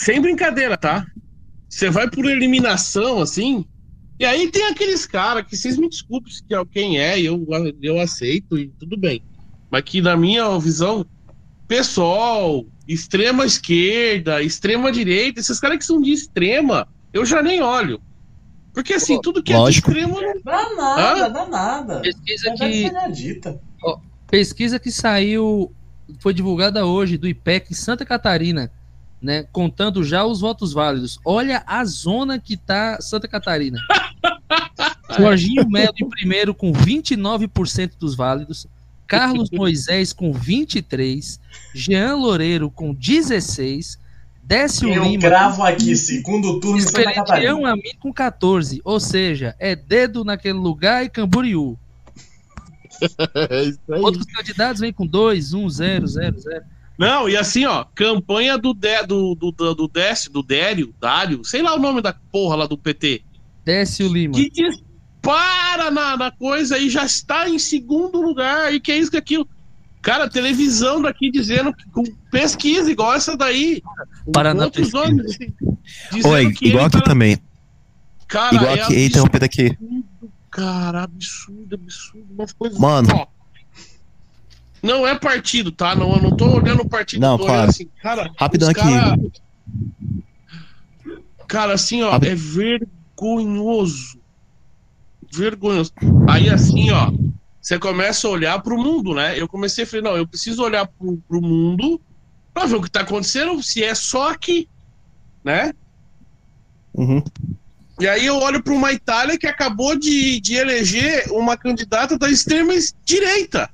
sem brincadeira, tá? Você vai por eliminação, assim, e aí tem aqueles caras que vocês me desculpem que é quem é, eu, eu aceito e tudo bem. Mas que na minha visão, pessoal, extrema esquerda, extrema direita, esses caras que são de extrema, eu já nem olho. Porque assim, tudo que Lógico. é de extremo. não- Dá nada, Hã? dá nada. Pesquisa que, dita. pesquisa que saiu, foi divulgada hoje do IPEC em Santa Catarina, né? Contando já os votos válidos. Olha a zona que tá Santa Catarina. Jorginho Melo em primeiro com 29% dos válidos. Carlos Moisés com 23, Jean Loureiro com 16, Décio Eu Lima gravo aqui, segundo turno Santa Catarina. a mim com 14. Ou seja, é dedo naquele lugar e Camboriú. É isso aí. Outros candidatos vêm com 2, 1, 0, 0, 0. Não, e assim, ó, campanha do, Dé- do, do, do, do Décio, do Dério, Dário, sei lá o nome da porra lá do PT. Décio Lima. que dispara na, na coisa e já está em segundo lugar. E que é isso que é aquilo. Cara, televisão daqui dizendo que com pesquisa igual essa daí. Paraná outros Pesquisa. homens, assim, Oi, que igual aqui tá- também. Cara, Igual é aqui. Eita, um absurdo, pedo aqui. cara, absurdo, absurdo. Umas coisas. Mano. Ó, não é partido, tá? Não, eu não tô olhando o partido. Não, claro. assim, cara. Rapidão aqui. cara- Cara, assim, ó, Rápido. é vergonhoso. Vergonhoso. Aí, assim, ó, você começa a olhar pro mundo, né? Eu comecei a falar, não, eu preciso olhar pro, pro mundo pra ver o que tá acontecendo, se é só aqui, né? Uhum. E aí eu olho para uma Itália que acabou de, de eleger uma candidata da extrema direita.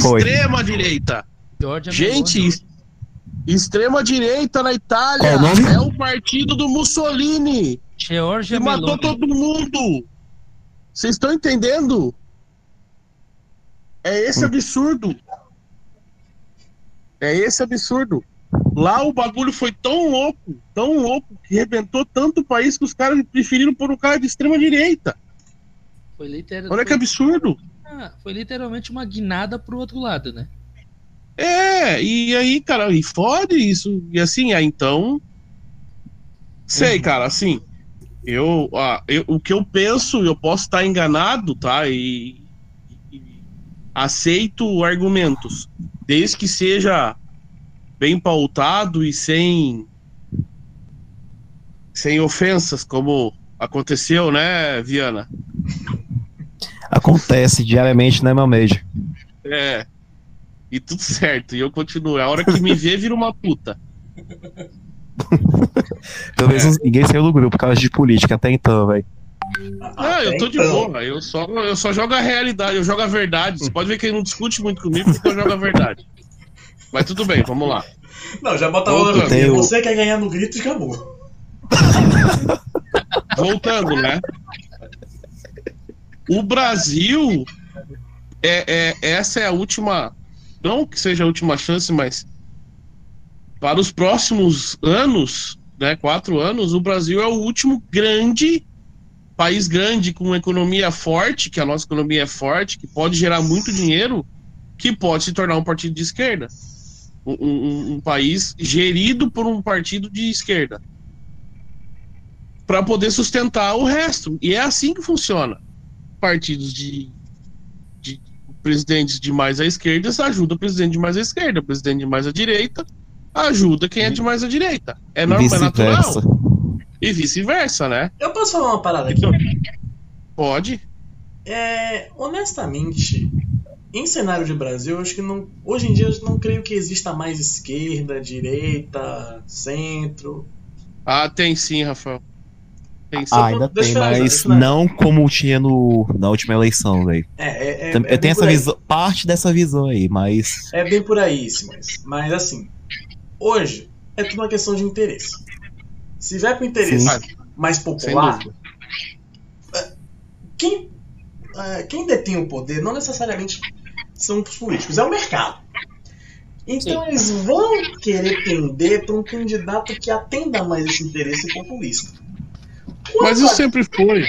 Foi. Extrema direita. Georgia Gente, Meloni. es- extrema direita na Itália é o nome? é o partido do Mussolini Georgia que matou Meloni. todo mundo. Vocês estão entendendo? É esse absurdo. É esse absurdo. Lá o bagulho foi tão louco, tão louco, que rebentou tanto o país que os caras preferiram pôr um cara de extrema direita. Foi, literal- Olha que absurdo. Foi literalmente uma guinada pro outro lado, né? É, e aí, cara, e fode isso. E assim, aí então. Sei, cara, assim. Eu, ah, eu- o que eu penso, eu posso estar enganado, tá? E, e aceito argumentos, desde que seja bem pautado e sem sem ofensas, como aconteceu, né, Viana? Acontece diariamente, né, meu médio? É. E tudo certo. E eu continuo. A hora que me vê, vira uma puta. Pelo menos ninguém saiu do grupo por causa de política até então, velho. Ah, eu tô de então. boa. Eu só, eu só jogo a realidade, eu jogo a verdade. Você pode ver que ele não discute muito comigo porque eu jogo a verdade. Mas tudo bem, vamos lá. Não, já bota a Voltando. bola Tem o- Você quer ganhar no grito e acabou. Voltando, né? O Brasil é, é- essa é a última, não que seja a última chance, mas para os próximos anos, né, quatro anos, o Brasil é o último grande país grande com uma economia forte, que a nossa economia é forte, que pode gerar muito dinheiro, que pode se tornar um partido de esquerda, um, um- um país gerido por um partido de esquerda para poder sustentar o resto. E é assim que funciona. Partidos de, de presidentes de mais à esquerda ajudam o presidente de mais à esquerda, o presidente de mais à direita ajuda quem é de mais à direita. É normal, é vice-versa. natural. E vice-versa, né? Eu posso falar uma parada aqui? Pode. É, honestamente, em cenário de Brasil, eu acho que não, hoje em dia eu não creio que exista mais esquerda, direita, centro. Ah, tem sim, Rafael. Tem sim. Ah, ainda Deixa tem, mas não como tinha no, na última eleição, velho. É, é, é, é Eu tenho bem essa visão, parte dessa visão aí, mas. É bem por aí, Simões. Mas assim, hoje é tudo uma questão de interesse. Se vier com interesse Sim. mais popular, dúvida. quem, eh, quem detém o poder não necessariamente são os políticos, é o mercado. Então eles vão querer tender para um candidato que atenda mais esse interesse populista. Mas isso sempre foi.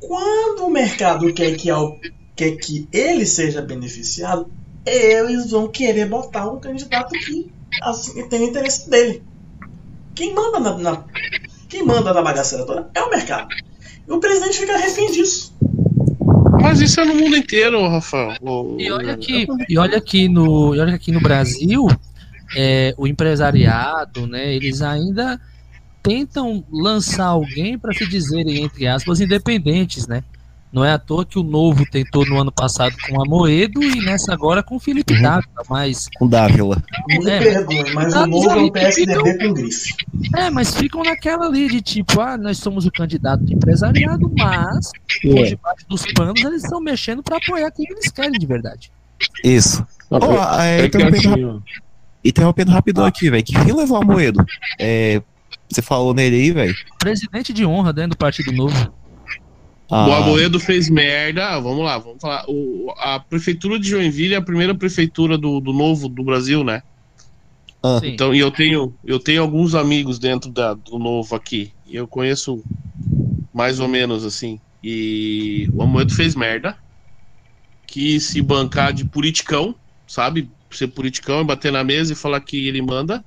quando o mercado quer que, al- quer que ele seja beneficiado, eles vão querer botar um candidato que assim, tem o interesse dele. Quem manda na, na- quem manda na bagaceira toda é o mercado. E o presidente fica refém disso. Mas isso é no mundo inteiro, Rafael. O- E olha que, e olha que no, e olha aqui no Brasil, é, o empresariado, né, eles ainda tentam lançar alguém para se dizerem, entre aspas, independentes, né? Não é à toa que o Novo tentou no ano passado com a Moedo e nessa agora com o Felipe Uhum. Dávila, mas Com Dávila. Me É. perdoe, mas o Ah, novo é um PSDB com grife. é, mas ficam naquela ali de tipo, ah, nós somos o candidato de empresariado, mas por Ué, debaixo dos panos eles estão mexendo para apoiar quem eles querem de verdade. Isso. Ó, é, é que interrompendo, interrompendo rapidão aqui, velho. Quem levou a Moedo? É, você falou nele aí, velho? Presidente de honra dentro do Partido Novo. Ah, O Amoedo fez merda. Vamos lá, vamos falar. O, a prefeitura de Joinville é a primeira prefeitura do, do novo do Brasil, né? Ah. Sim. Então, e eu tenho, eu tenho alguns amigos dentro da, do novo aqui. E eu conheço mais ou menos assim. E o Amoedo fez merda. Quis se bancar de politicão, sabe? Ser politicão e bater na mesa e falar que ele manda.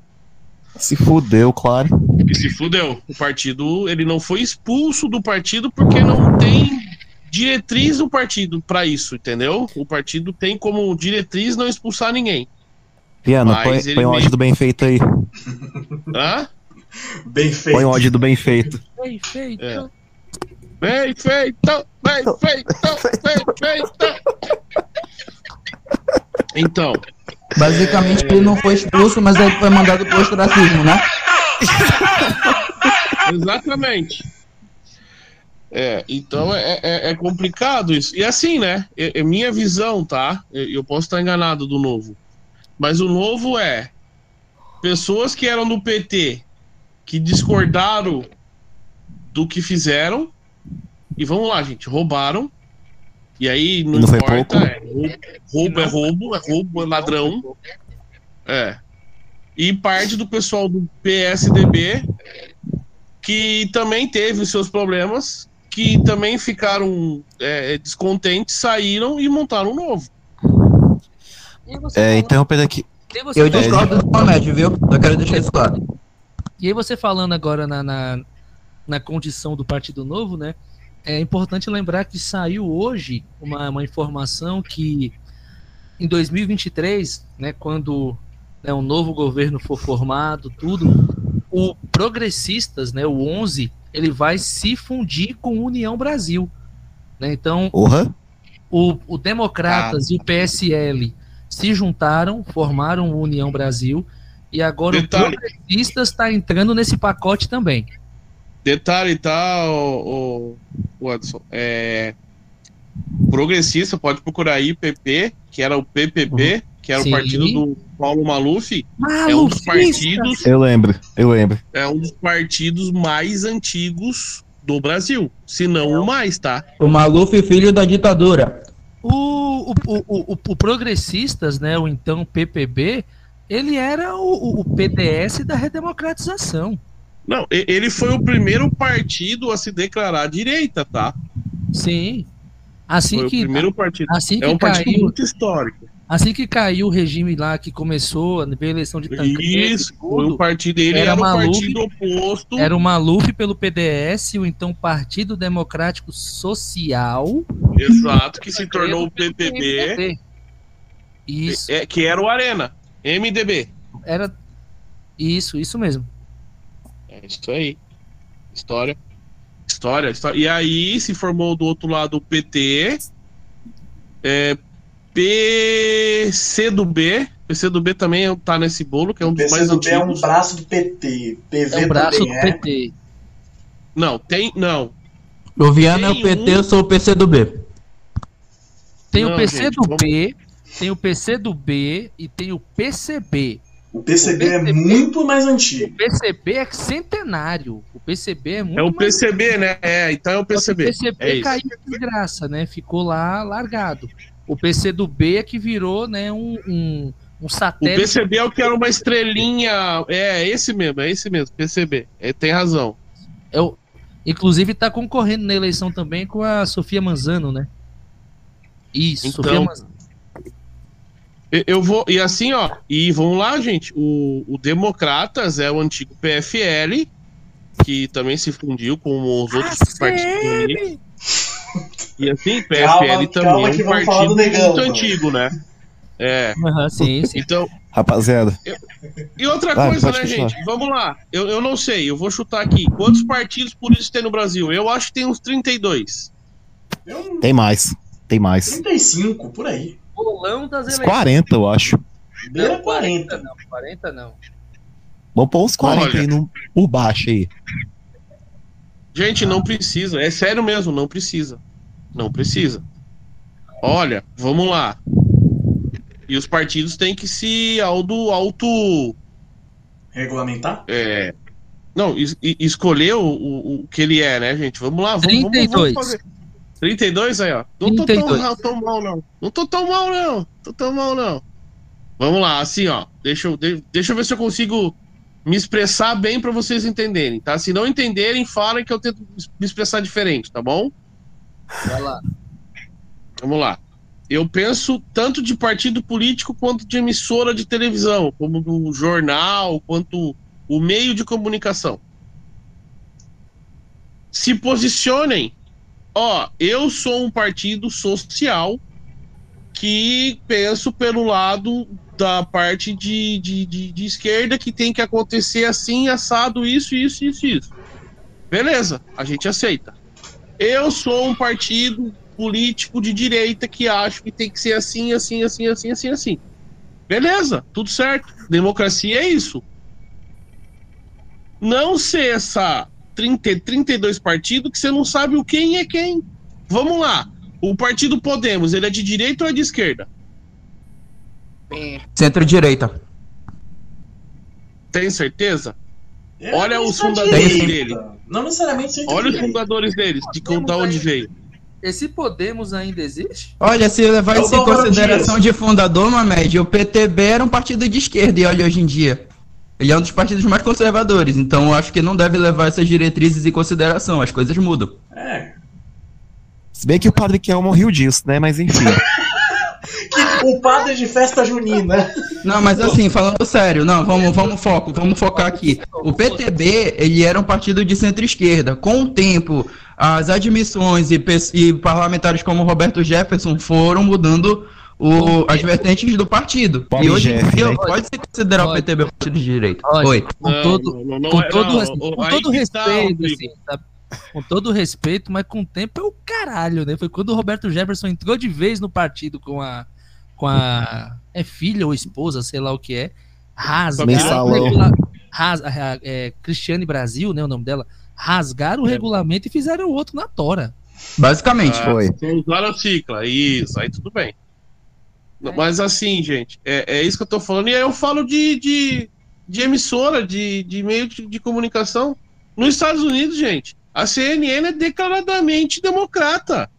Se fudeu, claro. E se fudeu. O partido, ele não foi expulso do partido porque não tem diretriz do partido pra isso, entendeu? O partido tem como diretriz não expulsar ninguém. Piano, Mas põe, põe o ódio do bem feito aí. Hã? Bem feito. Põe o ódio do bem feito. Bem feito. É. Bem feito, bem feito, bem feito. Então, Basicamente, ele não foi expulso, mas ele foi mandado pro ostracismo, né? exatamente. É, então é, é, é complicado isso. E assim, né? É, é minha visão, tá? Eu, eu posso estar enganado do novo. Mas o novo é pessoas que eram do PT que discordaram do que fizeram. E vamos lá, gente, roubaram. E aí não, não foi importa. pouco? É, roubo, roubo é roubo, é roubo, é ladrão. É. E parte do pessoal do PSDB que também teve os seus problemas, que também ficaram é, descontentes, saíram e montaram um novo. É, falando- interrompendo aqui. e Eu falando- discordo do Mohamed, viu? Eu quero deixar isso claro. E aí você falando agora na, na, na condição do Partido Novo, né? É importante lembrar que saiu hoje uma, uma informação que em 2023, né, quando né, um novo governo for formado, tudo, o Progressistas, né, o 11, ele vai se fundir com o União Brasil. Né? Então, Porra. o, o Democratas e o PSL se juntaram, formaram o União Brasil, e agora Detalhe. o Progressistas está entrando nesse pacote também. Detalhe, tá, o, o Adson, é, progressista, pode procurar aí, PP, que era o PPP, que era Sim. o partido do Paulo Maluf, é um dos Malufista! partidos, Eu lembro, eu lembro. é um dos partidos mais antigos do Brasil, se não o mais, tá? O Maluf, filho da ditadura. O, o, o, o, o Progressistas, né, o então PPB, ele era o, o- o PDS da redemocratização. Não, ele foi o primeiro partido a se declarar direita, tá? Sim. Assim Foi o que, primeiro partido. assim que É um partido caiu, muito histórico. assim que caiu o regime lá que começou a eleição de Tancredo, Isso, foi tudo, o partido. Ele Era era, o Maluf, partido oposto. Era o Maluf pelo PDS, o então Partido Democrático Social. Exato, que se tornou o PPB, Isso, é, que era o Arena, MDB. era. Isso, isso mesmo. É isso aí. História. História, história. E aí se formou do outro lado o PT, é, PC do B. PC do B também tá nesse bolo, que é um O dos mais PCdoB é um antigos. braço do PT. PV É o braço do é. PT. Não, tem. Não. O Viana é o PT, um- eu sou o PC do B. Tem o Não, PC gente, do vamos- B, tem o PC do B e tem o PCB. O PCB é O PCB muito mais O antigo. PCB é centenário. O PCB é muito É o mais PCB, né? É, então é o PCB. O PCB É isso. caiu de graça, né? Ficou lá largado. O PC do B é que virou, né, um, um, um O satélite. PCB é o que era uma estrelinha. É, esse mesmo, é esse mesmo, PCB. É, tem razão. É o- inclusive tá concorrendo na eleição também com a Sofia Manzano, né? Isso, Então, Sofia Manzano. Eu- Eu vou. E assim, ó. E vamos lá, gente. O, o Democratas é o antigo PFL, que também se fundiu com os outros partidos. ali. E assim, PFL Calma, também calma é um partido do Negão, muito mano. antigo, né? É. Aham, sim, sim. Então, Rapaziada, e outra Vai, coisa, né, continuar. gente? Vamos lá. Eu, eu não sei, eu vou chutar aqui. Quantos partidos políticos tem no Brasil? Eu acho que tem uns 32. Eu, tem mais. Tem mais. 35, por aí. Bolão das eleições. 40, eu acho. Não, 40. Não, 40 não. Vamos pôr uns 40 Olha. aí no, por baixo aí. Gente, não precisa. É sério mesmo, não precisa. Não precisa. Olha, vamos lá. E os partidos têm que se auto. auto Regulamentar? é, não, es- escolher o, o, o que ele é, né, gente? Vamos lá, vamos, vamos- 32. vamos fazer. 32 aí, ó. Não tô tão, 32. ra- tão mal, não. Não tô tão mal, não. Tô tão mal, não. Vamos lá, assim, ó. Deixa eu, de- deixa eu ver se eu consigo me expressar bem pra vocês entenderem, tá? Se não entenderem, falem que eu tento me expressar diferente, tá bom? Vai lá. Vamos lá. Eu penso tanto de partido político quanto de emissora de televisão, como do jornal, quanto o meio de comunicação. Se posicionem. Ó, eu sou um partido social que penso pelo lado da parte de, de, de, de esquerda que tem que acontecer assim, assado, isso, isso, isso, isso. Beleza, a gente aceita. Eu sou um partido político de direita que acho que tem que ser assim, assim, assim, assim, assim, assim. Beleza, tudo certo. Democracia é isso. Não ser essa 30, 32 partidos que você não sabe o quem é quem. Vamos lá. O partido Podemos, ele é de direita ou é de esquerda? Centro-direita. Tem certeza? É, Olha os fundadores direita. dele. Não necessariamente centro Olha os fundadores deles, de da onde veio. Esse Podemos ainda existe? Olha, se levar É isso em consideração de fundador, Mamed, o PTB era um partido de esquerda e olha hoje em dia. Ele é um dos partidos mais conservadores, então eu acho que não deve levar essas diretrizes em consideração, as coisas mudam. É. Se bem que o Padre Kelmo riu disso, né? Mas enfim. O padre de festa junina. Não, mas assim, falando sério, não, vamos, vamos foco, vamos focar aqui. O PTB, ele era um partido de centro-esquerda. Com o tempo, as admissões e, e parlamentares como Roberto Jefferson foram mudando o- as vertentes do partido. Pobre e hoje em Jeff, dia né? pode se considerar o Olha. PTB um partido de direita. Oi. com Não, todo, não, não, não com é- todo, res- o- com tá, respeito, assim, sabe? Com todo respeito, mas com o tempo é o caralho, né? Foi quando o Roberto Jefferson entrou de vez no partido com a. com a. É filha ou esposa, sei lá o que é. Rasgaram o Mensalão. regula- ras- a- é, Cristiane Brasil, né? O nome dela. Rasgaram o É. regulamento e fizeram o outro na tora. Basicamente. Ah, Foi. Usaram a cicla, isso, aí tudo bem. Mas assim, gente, é, é isso que eu tô falando. E aí eu falo de, de, de emissora, de, de meio de, de comunicação. Nos Estados Unidos, gente, a CNN é declaradamente democrata.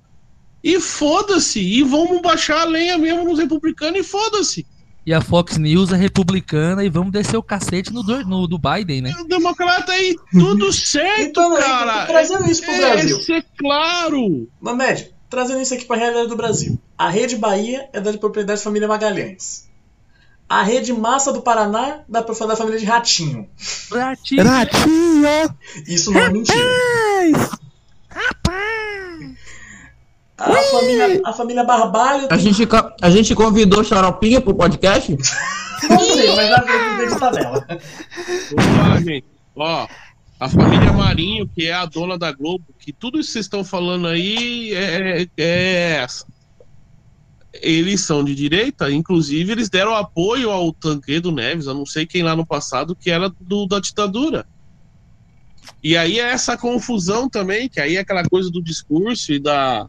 E foda-se, e vamos baixar a lenha mesmo nos republicanos e foda-se. E a Fox News é republicana e vamos descer o cacete no do, no do Biden, né? O democrata aí, tudo certo, Então, cara. trazendo isso pro É, Brasil. isso é claro. Mamed, trazendo isso aqui pra realidade do Brasil. A Rede Bahia é da propriedade da família Magalhães. A Rede Massa do Paraná da, da família de Ratinho. Ratinho. Ratinho! Isso não é mentira. A família, a família Barbalho A gente, a gente convidou Xaropinha pro podcast? não sei, mas já veio de tabela. Vamos lá, gente. Ó, a família Marinho, que é a dona da Globo, que tudo isso que vocês estão falando aí é, é essa. Eles são de direita, inclusive eles deram apoio ao Tancredo Neves, eu não sei quem lá no passado, que era do, da ditadura. E aí é essa confusão também, que aí é aquela coisa do discurso e da,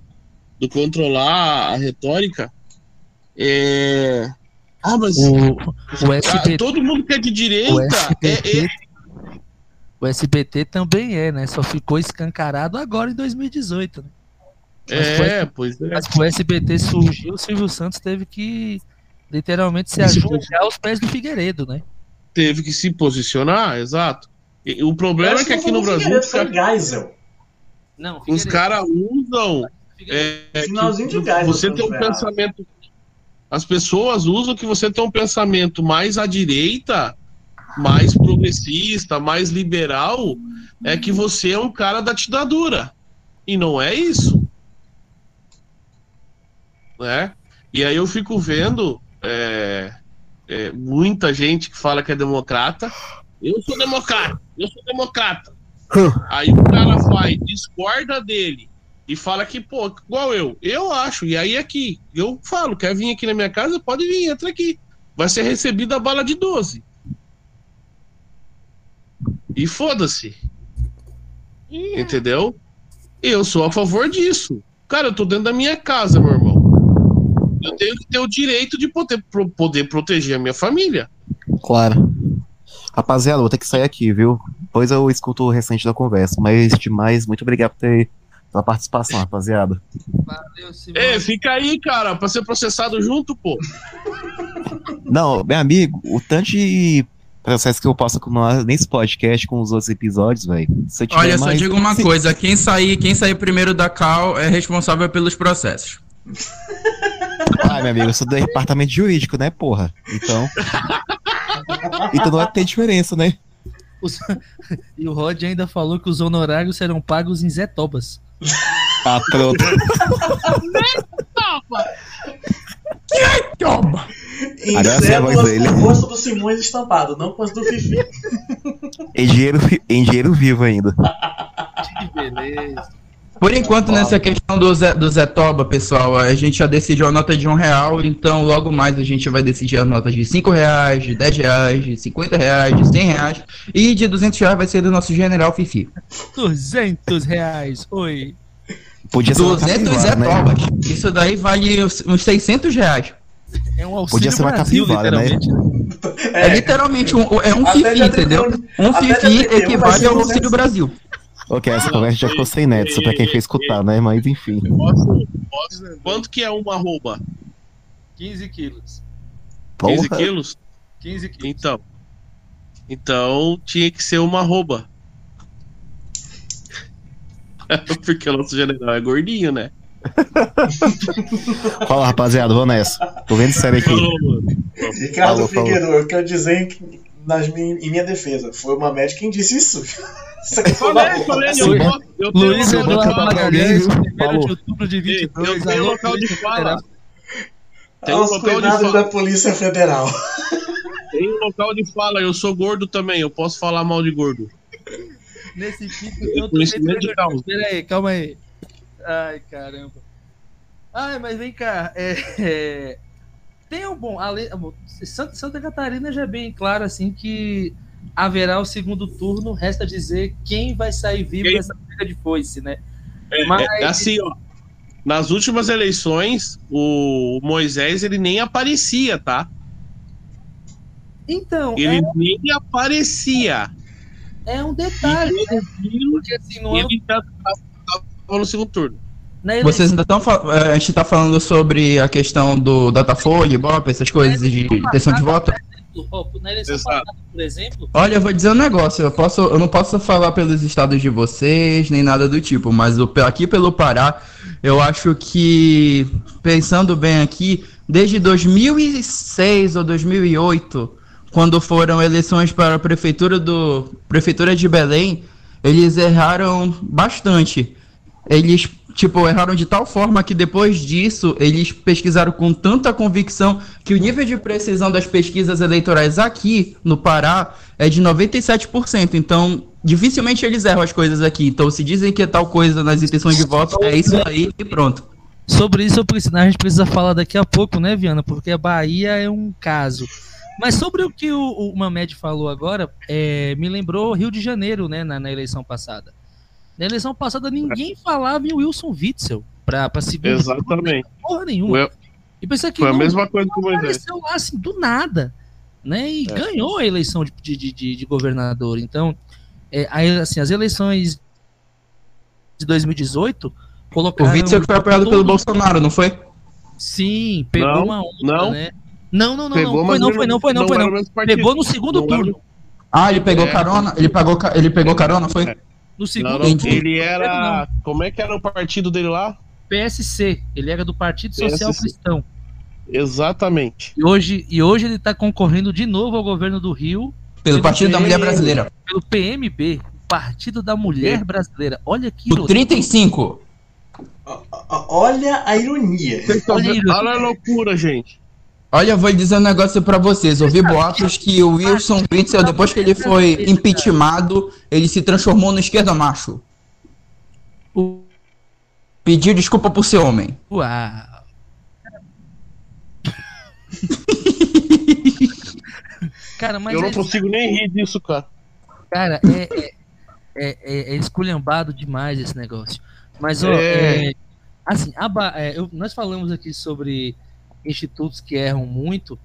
do controlar a retórica. É... Ah, mas O, o ah, todo mundo que é de direita é, SBT, o SBT também é, né? Só ficou escancarado agora em 2018. Né? É, pois é. Mas o SBT surgiu, o Silvio Santos teve que literalmente se ajoelhar aos pés do Figueiredo, né? Teve que se posicionar, exato. E o problema é que aqui no Brasil os Foi ca- Geisel. Não, os caras usam. Figueiredo. é, Finalzinho de que gás, Você tem um pensamento. As pessoas usam que você tem um pensamento mais à direita, mais progressista, mais liberal, é que você é um cara da ditadura. E não é isso. Né? E aí eu fico vendo é, é, muita gente que fala que é democrata. Eu sou democrata, eu sou democrata. Aí o cara vai, discorda dele e fala que, pô, igual eu. Eu acho, e aí aqui, eu falo, quer vir aqui na minha casa? Pode vir, entra aqui. Vai ser recebido a bala de 12. E foda-se. Entendeu? Eu sou a favor disso. Cara, eu tô dentro da minha casa, meu irmão. Eu tenho que ter o direito de poder, pro- poder proteger a minha família. Claro. Rapaziada, vou ter que sair aqui, viu? Depois eu escuto o restante da conversa. Mas demais, muito obrigado por ter, pela participação, rapaziada. Valeu, Simão. É, fica aí, cara, pra ser processado junto, pô. Não, meu amigo, o tanto de processo que eu posso acumular nesse podcast com os outros episódios, velho. Olha, só mais- digo uma se- coisa: quem sair, quem sair primeiro da Cal é responsável pelos processos. Ah, meu amigo, eu sou do departamento jurídico, né, porra? Então. então não vai ter diferença, né? Os- E o Rod ainda falou que os honorários serão pagos em Zetobas. Ah, pronto. Toma! Em o rosto do Simões estampado, não com as do Fifi. Em dinheiro, em dinheiro vivo ainda. Que beleza. Por enquanto, nessa questão do, Zé, do Zetoba, pessoal, a gente já decidiu a nota de um real, então logo mais a gente vai decidir a nota de cinco reais, de 10 reais, de 50 reais, de 100 reais e de 200 reais vai ser do nosso general Fifi. 200 reais. Oi. Podia ser uma 200 capivara, né? Zetobas. Isso daí vale uns uns 600 reais. É um auxílio Podia ser uma Brasil, capivara, né? literalmente. É, literalmente um, é um Fifi, entendeu? Um Fifi equivale ao 200. Auxílio Brasil. Ok, essa conversa já ficou sem neto, só pra quem foi escutar, né? Mas enfim. Posso, posso- Quanto que é uma arroba? 15 quilos. 15 Porra. quilos? 15 quilos. Então. Então tinha que ser uma arroba. Porque o nosso general é gordinho, né? Fala, rapaziada, vou nessa. Tô vendo sério aqui. Ricardo Falou, falou. Figueiredo, eu quero dizer que, nas min- em minha defesa, foi uma médica quem disse isso. Isso aqui foi uma Falei, falei, eu, posso- eu tenho Luiz local de Eduardo fala. Magalhães, alguém, viu? 1 Falou. de outubro de 22. Eu tenho local de fala. Tem um aos local de cuidados fala. da Polícia Federal. Tem um local de fala, eu sou gordo também, eu posso falar mal de gordo. Nesse pico eu tô de causa. Pera aí, calma aí. Ai, caramba. Ai, mas vem cá. É, é, tem um bom. Ale, Santa, Santa Catarina já é bem claro assim que haverá o segundo turno. Resta dizer quem vai sair vivo Quem- dessa briga de foice, né? É, Mas- é assim, ó. Nas últimas eleições, o Moisés ele nem aparecia, tá? Então, Ele nem aparecia. É, é um detalhe. E né? Porque assim, no ano, ele já tava no segundo turno. Vocês ainda estão. A gente tá falando sobre a questão do Datafolha, Ibope, essas coisas de intenção de voto. ó, na eleição Exato. passada, por exemplo, Olha, eu vou dizer um negócio, eu, posso, eu não posso falar pelos estados de vocês, nem nada do tipo, mas o, aqui pelo Pará, eu acho que, pensando bem aqui, desde 2006 ou 2008, quando foram eleições para a prefeitura, do, prefeitura de Belém, eles erraram bastante. Eles, tipo, erraram de tal forma que depois disso, eles pesquisaram com tanta convicção que o nível de precisão das pesquisas eleitorais aqui no Pará é de 97%. Então, dificilmente eles erram as coisas aqui. Então, se dizem que é tal coisa nas intenções de voto, é isso aí e pronto. Sobre isso a gente precisa falar daqui a pouco, né, Viana? Porque a Bahia é um caso. Mas sobre o que o, o Mamed falou agora, é, me lembrou Rio de Janeiro, né, na, na eleição passada. Na eleição passada ninguém falava em Wilson Witzel pra, pra segundo turno, Exatamente. porra nenhuma. Foi, E pensei que foi a não mesma coisa que o Moisés. apareceu lá assim, do nada, né? E É. ganhou a eleição de, de, de- de governador. Então, é, aí, assim, as eleições de 2018 O colocaram... Witzel que foi apoiado pelo Bolsonaro, não foi? Sim, pegou Não, uma onda, não. né? Não, não, não, Pegou, não, foi não, foi não, foi não, foi não. o mesmo partido. Pegou no segundo Não turno. Ah, ele pegou É. carona? Ele pegou, ele pegou carona, foi? É. No segundo Não, não, turno. ele era. Como é que era o partido dele lá? PSC, ele era do Partido Social PSC. Cristão. Exatamente. E hoje, e hoje ele tá concorrendo de novo ao governo do Rio Pelo Partido da Mulher Brasileira. pelo PMB, Partido da Mulher Brasileira. Olha que O ironia. 35. Ó, ó, Olha a ironia. Olha a ironia. Olha a loucura, gente. Olha, eu vou dizer um negócio pra vocês. Ouvi boatos que o Wilson Witzel, depois que ele foi impeachmentado, ele se transformou no esquerda macho. Pediu desculpa por ser homem. Uau. Cara, mas eu não é- consigo nem rir disso, cara. Cara, é, é, é, é- é esculhambado demais esse negócio. Mas, ó, É. é, assim, a Ba- é, eu- nós falamos aqui sobre institutos que erram muito,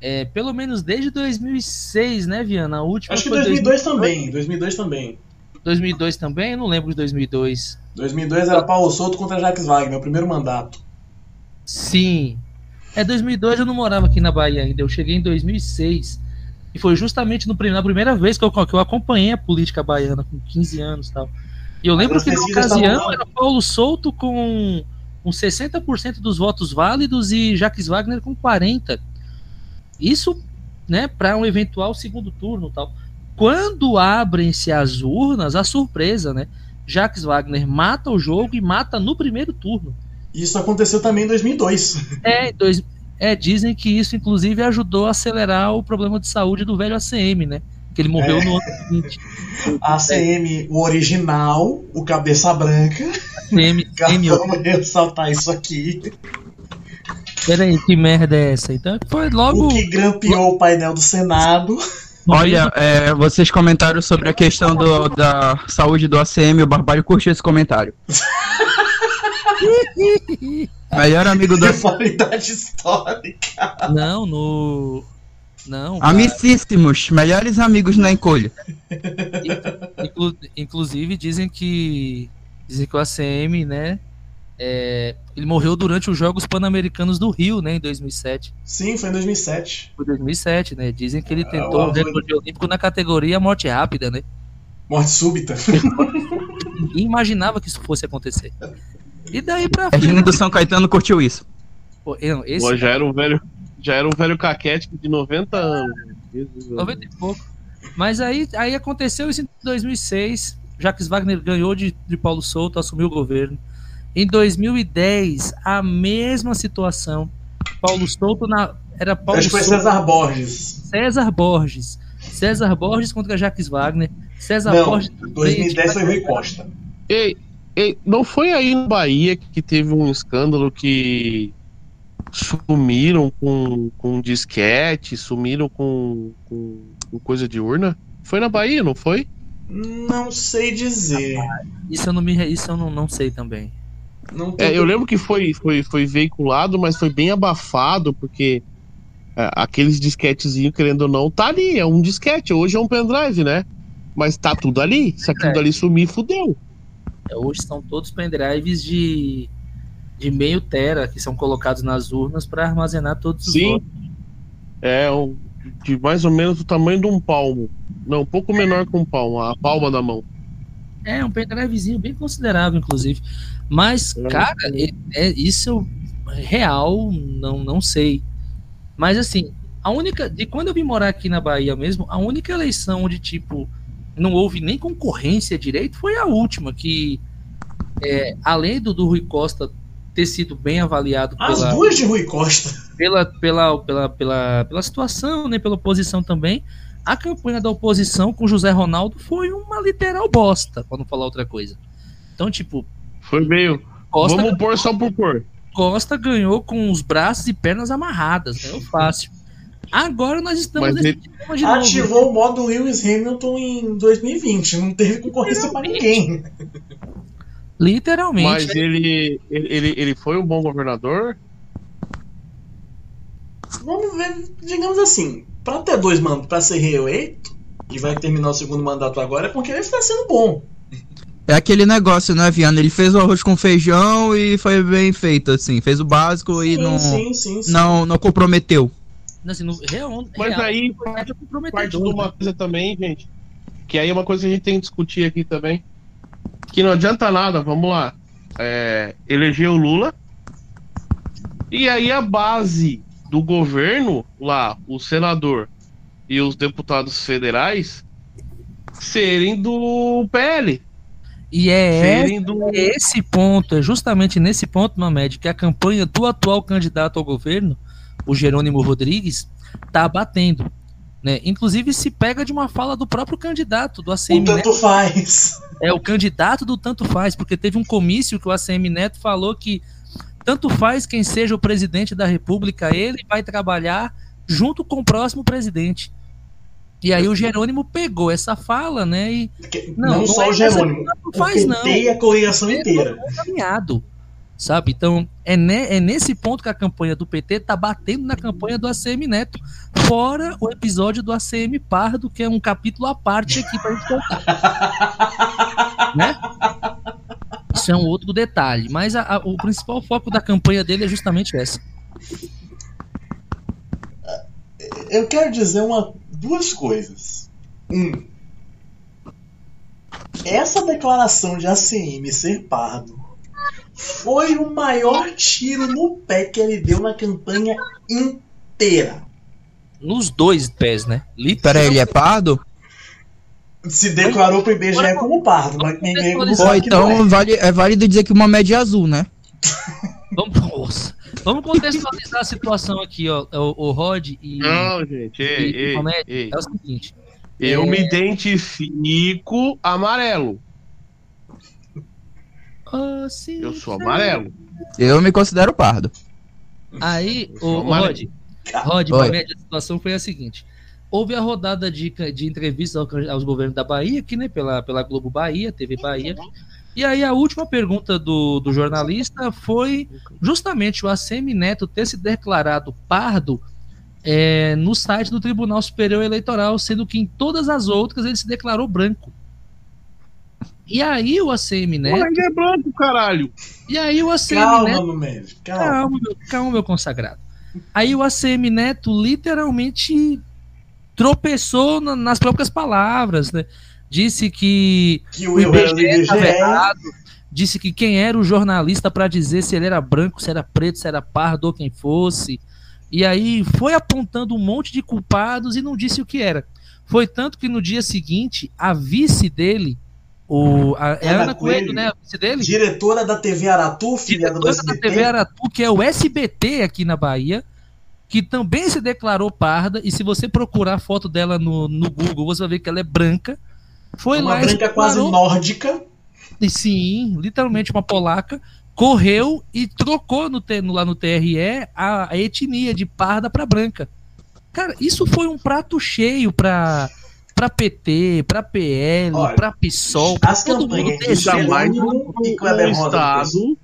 é, pelo menos desde 2006, né, Viana? A última Acho que foi 2002 também. 2002 também. 2002 também? Eu não lembro de 2002. 2002 era Paulo Souto contra Jacques Wagner, o primeiro mandato. Sim. É 2002 eu não morava aqui na Bahia ainda. Eu cheguei em 2006 e foi justamente no, na primeira vez que eu, que eu acompanhei a política baiana com 15 anos e tal. E eu lembro que na ocasião era Paulo Souto com, com 60% dos votos válidos e Jacques Wagner com 40. Isso, né, para um eventual segundo turno, tal. Quando abrem-se as urnas, a surpresa, né? Jacques Wagner mata o jogo e mata no primeiro turno. Isso aconteceu também em 2002. É, dois, é, dizem que isso inclusive ajudou a acelerar o problema de saúde do velho ACM, né? Que ele morreu É. no ano seguinte. A ACM, o original, o cabeça branca. ACM, Vamos ressaltar isso aqui. peraí, que merda é essa? Então foi logo. O que grampeou o painel do Senado. Olha, é, vocês comentaram sobre a questão do- da saúde do ACM, o Barbalho curtiu esse comentário. Melhor amigo do ACM. Rivalidade histórica. Não, no. Não. Amicíssimos, melhores amigos na encolha. Inclu- inclusive dizem que. Dizem que o ACM, né? é, ele morreu durante os Jogos Pan-Americanos do Rio, né? Em 2007. Sim, foi em 2007. Foi 2007, né? Dizem que ele tentou Ah, o recorde olímpico na categoria morte rápida, né? Morte súbita. Ninguém imaginava que isso fosse acontecer. E daí pra A frente. Regina do São Caetano curtiu isso. pô, eu- esse era um velho, já era um velho caquete de 90 anos. Jesus, 90 e pouco. Mas aí, aí aconteceu isso em 2006. Jacques Wagner ganhou de, de Paulo Souto, assumiu o governo. Em 2010, a mesma situação. Paulo Souto na, era Paulo Acho que foi Souto, César Borges. César Borges. César Borges contra Jacques Wagner. César Não, Borges. 2010 foi Rui Costa. Ei, ei, não foi aí na Bahia que teve um escândalo que sumiram com, com disquete, sumiram com, com, com coisa de urna? Foi na Bahia, não foi? Não sei dizer. Isso eu não me isso eu não, não sei também. Não É, eu lembro que foi, foi, foi veiculado, mas foi bem abafado, porque é, aqueles disquetezinhos, querendo ou não, tá ali. É um disquete. Hoje é um pendrive, né? Mas tá tudo ali. Se aquilo É. dali sumir, fudeu. É, Hoje são todos pendrives de, de meio tera que são colocados nas urnas para armazenar todos os Sim. votos. É um, de mais ou menos o tamanho de um palmo. Não, um pouco menor que um palmo, a palma da mão. É, um pendrivezinho bem considerável, inclusive. Mas, É. cara, é, é- isso eu- real, não, não sei. Mas assim, a única. De quando eu vim morar aqui na Bahia mesmo, a única eleição onde, tipo, não houve nem concorrência direito foi a última, que é, além do, do Rui Costa ter sido bem avaliado As pela, duas de Rui Costa. pela, pela, pela, pela, pela situação, né, pela oposição também, a campanha da oposição com José Ronaldo foi uma literal bosta, pra não falar outra coisa. Então, tipo, Foi meio. Costa, Vamos pôr só por pôr. Costa ganhou com os braços e pernas amarradas, ganhou fácil. Agora nós estamos Mas nesse ele- de novo. Ativou o modo Lewis Hamilton em 2020. Não teve concorrência pra ninguém. Literalmente. Mas ele, ele, ele, foi um bom governador? Vamos ver, digamos assim, pra ter dois mandatos, pra ser reeleito, e vai terminar o segundo mandato agora, é porque ele está sendo bom. É aquele negócio, né, Viana? Ele fez o arroz com feijão e foi bem feito, assim. Fez o básico e Sim, não, sim, sim, sim. não, não comprometeu. Assim, no real, Mas real, aí foi parte, comprometedor, parte de né? uma coisa também, gente. Que aí é uma coisa que a gente tem que discutir aqui também. Que não adianta nada, vamos lá. É, eleger o Lula. E aí a base do governo lá, o senador e os deputados federais serem do PL. E é Serem do. Esse ponto, é justamente nesse ponto, Mamed, que a campanha do atual candidato ao governo, o Jerônimo Rodrigues, tá batendo. Né? Inclusive se pega de uma fala do próprio candidato do O ACM Neto. tanto faz. É o candidato do tanto faz, porque teve um comício que o ACM Neto falou que tanto faz quem seja o presidente da República, ele vai trabalhar junto com o próximo presidente. E aí o Jerônimo pegou essa fala, né? E Não, Não, não só é o Jerônimo. Não O faz, não. a coligação inteira. Sabe? Então, é, ne- é nesse ponto que a campanha do PT tá batendo na campanha do ACM Neto. Fora o episódio do ACM Pardo, que é um capítulo à parte aqui pra gente contar. né? Isso é um outro detalhe. Mas a- a- o principal foco da campanha dele é justamente essa. Eu quero dizer uma, duas coisas. Um, essa declaração de ACM ser pardo foi o maior tiro no pé que ele deu na campanha inteira. Nos dois pés, né? Pera aí, ele é pardo? Se declarou pro IBGE como pardo, mas ninguém não Pô, não é. então vale, é válido dizer que uma média azul, né? Vamos. Vamos contextualizar a situação aqui, ó. O, o Rod e. Não, gente, ei, E- e ei, ei. É o seguinte. Eu É. me identifico amarelo. Oh. Eu sou amarelo. Eu me considero pardo. Aí, o, o Rod, Rod, Oi. Mamed, a situação foi a seguinte. Houve a rodada de, de entrevistas ao- aos governos da Bahia, aqui, né, pela, pela Globo Bahia, TV Bahia. E aí a última pergunta do, do jornalista foi justamente o ACM Neto ter se declarado pardo é, no site do Tribunal Superior Eleitoral, sendo que em todas as outras ele se declarou branco. E aí o ACM Neto, Porra, ele é branco, caralho. e aí o ACM Calma, Neto meu médico, calma. Calma, meu, calma, meu consagrado. Aí o ACM Neto literalmente tropeçou na- nas próprias palavras, né? Disse que Que o do IBGE estava IBGE. errado, disse que quem era o jornalista para dizer se ele era branco, se era preto, se era pardo ou quem fosse. E aí foi apontando um monte de culpados e não disse o que era. Foi tanto que no dia seguinte, a vice dele, o, a, é a Ana Ana Coelho, Coelho. né? A vice dele? Diretora da TV Aratu, filiada do diretora da SBT. TV Aratu, que é o SBT aqui na Bahia, que também se declarou parda, e se você procurar a foto dela no, no Google, você vai ver que ela é branca. Foi Uma lá se branca quase nórdica. e sim, literalmente uma polaca, correu e trocou no, lá no TRE a, a etnia de parda para branca. Cara, isso foi um prato cheio pra, pra PT, pra PL, Olha, pra PSOL, pra todo mundo campanhas de descer. Ainda mais um, um estado.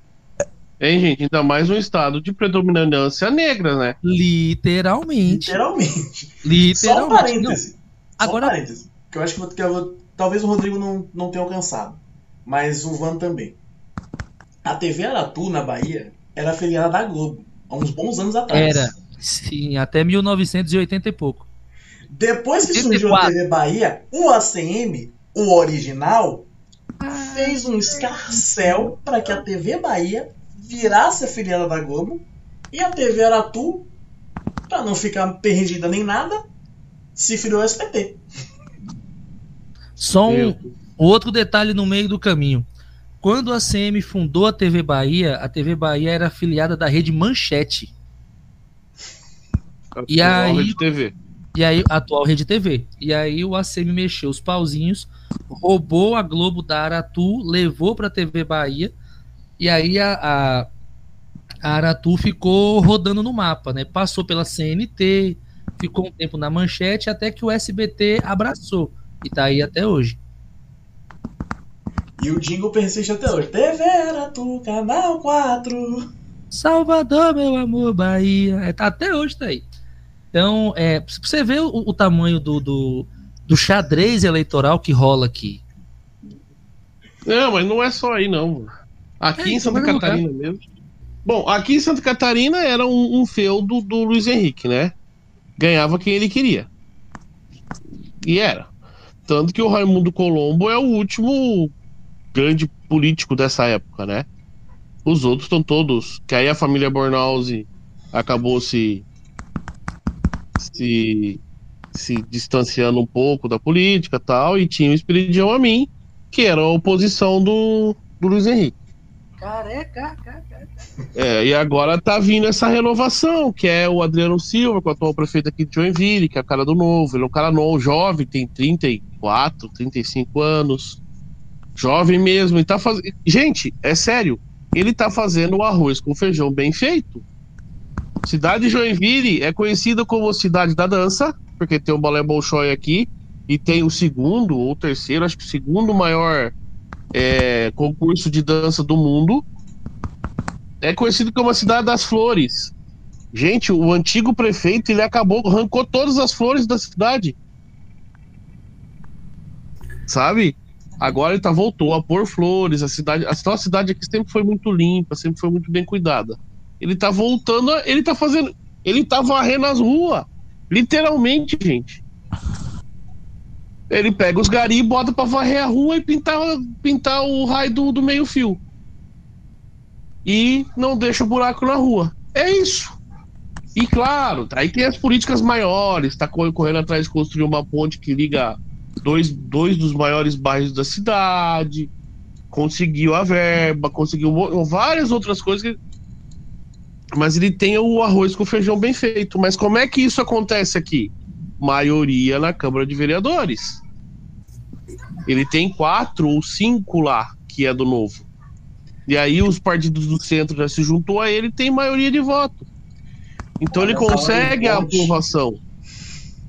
Hein, gente? Ainda mais um estado de predominância negra, né? Literalmente. Literalmente. Só um Literalmente. Não, parêntese. Só agora- um parêntese. Que eu acho que, eu vou- que eu vou- talvez o Rodrigo não, não tenha alcançado. Mas o Van também. A TV Aratu, na Bahia, era afiliada da Globo. Há uns bons anos atrás. Era. Sim, até 1980 e pouco. Depois que surgiu a 84. TV Bahia, o ACM, o original, fez um escarcel para que a TV Bahia virasse afiliada da Globo e a TV Aratu, para não ficar perdida nem nada, se filiou ao SPT. Só um Eu- outro detalhe no meio do caminho. Quando a CM fundou a TV Bahia, a TV Bahia era afiliada da rede Manchete. E a aí- TV. E aí, a atual Rede TV. E aí o ACM mexeu os pauzinhos, roubou a Globo da Aratu, levou pra TV Bahia. E aí a, a, a Aratu ficou rodando no mapa, né? Passou pela CNT, ficou um tempo na manchete, até que o SBT abraçou. E tá aí até hoje. E o jingle persiste até hoje. TV Aratu, Canal 4. Salvador, meu amor, Bahia. É, tá, até hoje tá aí. Então, é, você ver o, o tamanho do, do, do xadrez eleitoral que rola aqui. Não, mas não é só aí, não. Aqui É, em Santa primeiro lugar. Catarina mesmo. Bom, aqui em Santa Catarina era um, um feudo do Luiz Henrique, né? Ganhava quem ele queria. E era. Tanto que o Raimundo Colombo é o último grande político dessa época, né? Os outros estão todos. Que aí a família Bornhausen acabou se se, se distanciando um pouco da política tal, e tinha o Espiridião a mim, que era a oposição do, do Luiz Henrique. Careca, careca. É, e agora tá vindo essa renovação, que é o Adriano Silva, que é o atual prefeito aqui de Joinville, que é o cara do novo. Ele é um cara novo, jovem, tem 34, 35 anos. Jovem mesmo. E tá fazendo. Gente, é sério. Ele tá fazendo o arroz com feijão bem feito. Cidade de Joinville é conhecida como cidade da dança, porque tem o Balé Bolshoi aqui, e tem o segundo ou terceiro, acho que o segundo maior é, concurso de dança do mundo. É conhecido como a cidade das flores. Gente, o antigo prefeito ele acabou, arrancou todas as flores da cidade. Sabe? Agora ele tá, voltou a pôr flores. A cidade, a nossa cidade aqui sempre foi muito limpa, sempre foi muito bem cuidada. Ele tá voltando, ele tá fazendo, ele tá varrendo as ruas, literalmente, gente. Ele pega os gari e bota pra varrer a rua e pintar, pintar o raio do, do meio fio. E não deixa buraco na rua. É isso. E claro, aí tem as políticas maiores, tá correndo atrás de construir uma ponte que liga dois, dois dos maiores bairros da cidade, conseguiu a verba, conseguiu várias outras coisas que mas ele tem o arroz com feijão bem feito. Mas como é que isso acontece aqui? Maioria na Câmara de Vereadores. Ele tem quatro ou cinco lá, que é do novo. E aí os partidos do centro já se juntou a ele tem maioria de voto. Então ele Olha, falando consegue em a aprovação.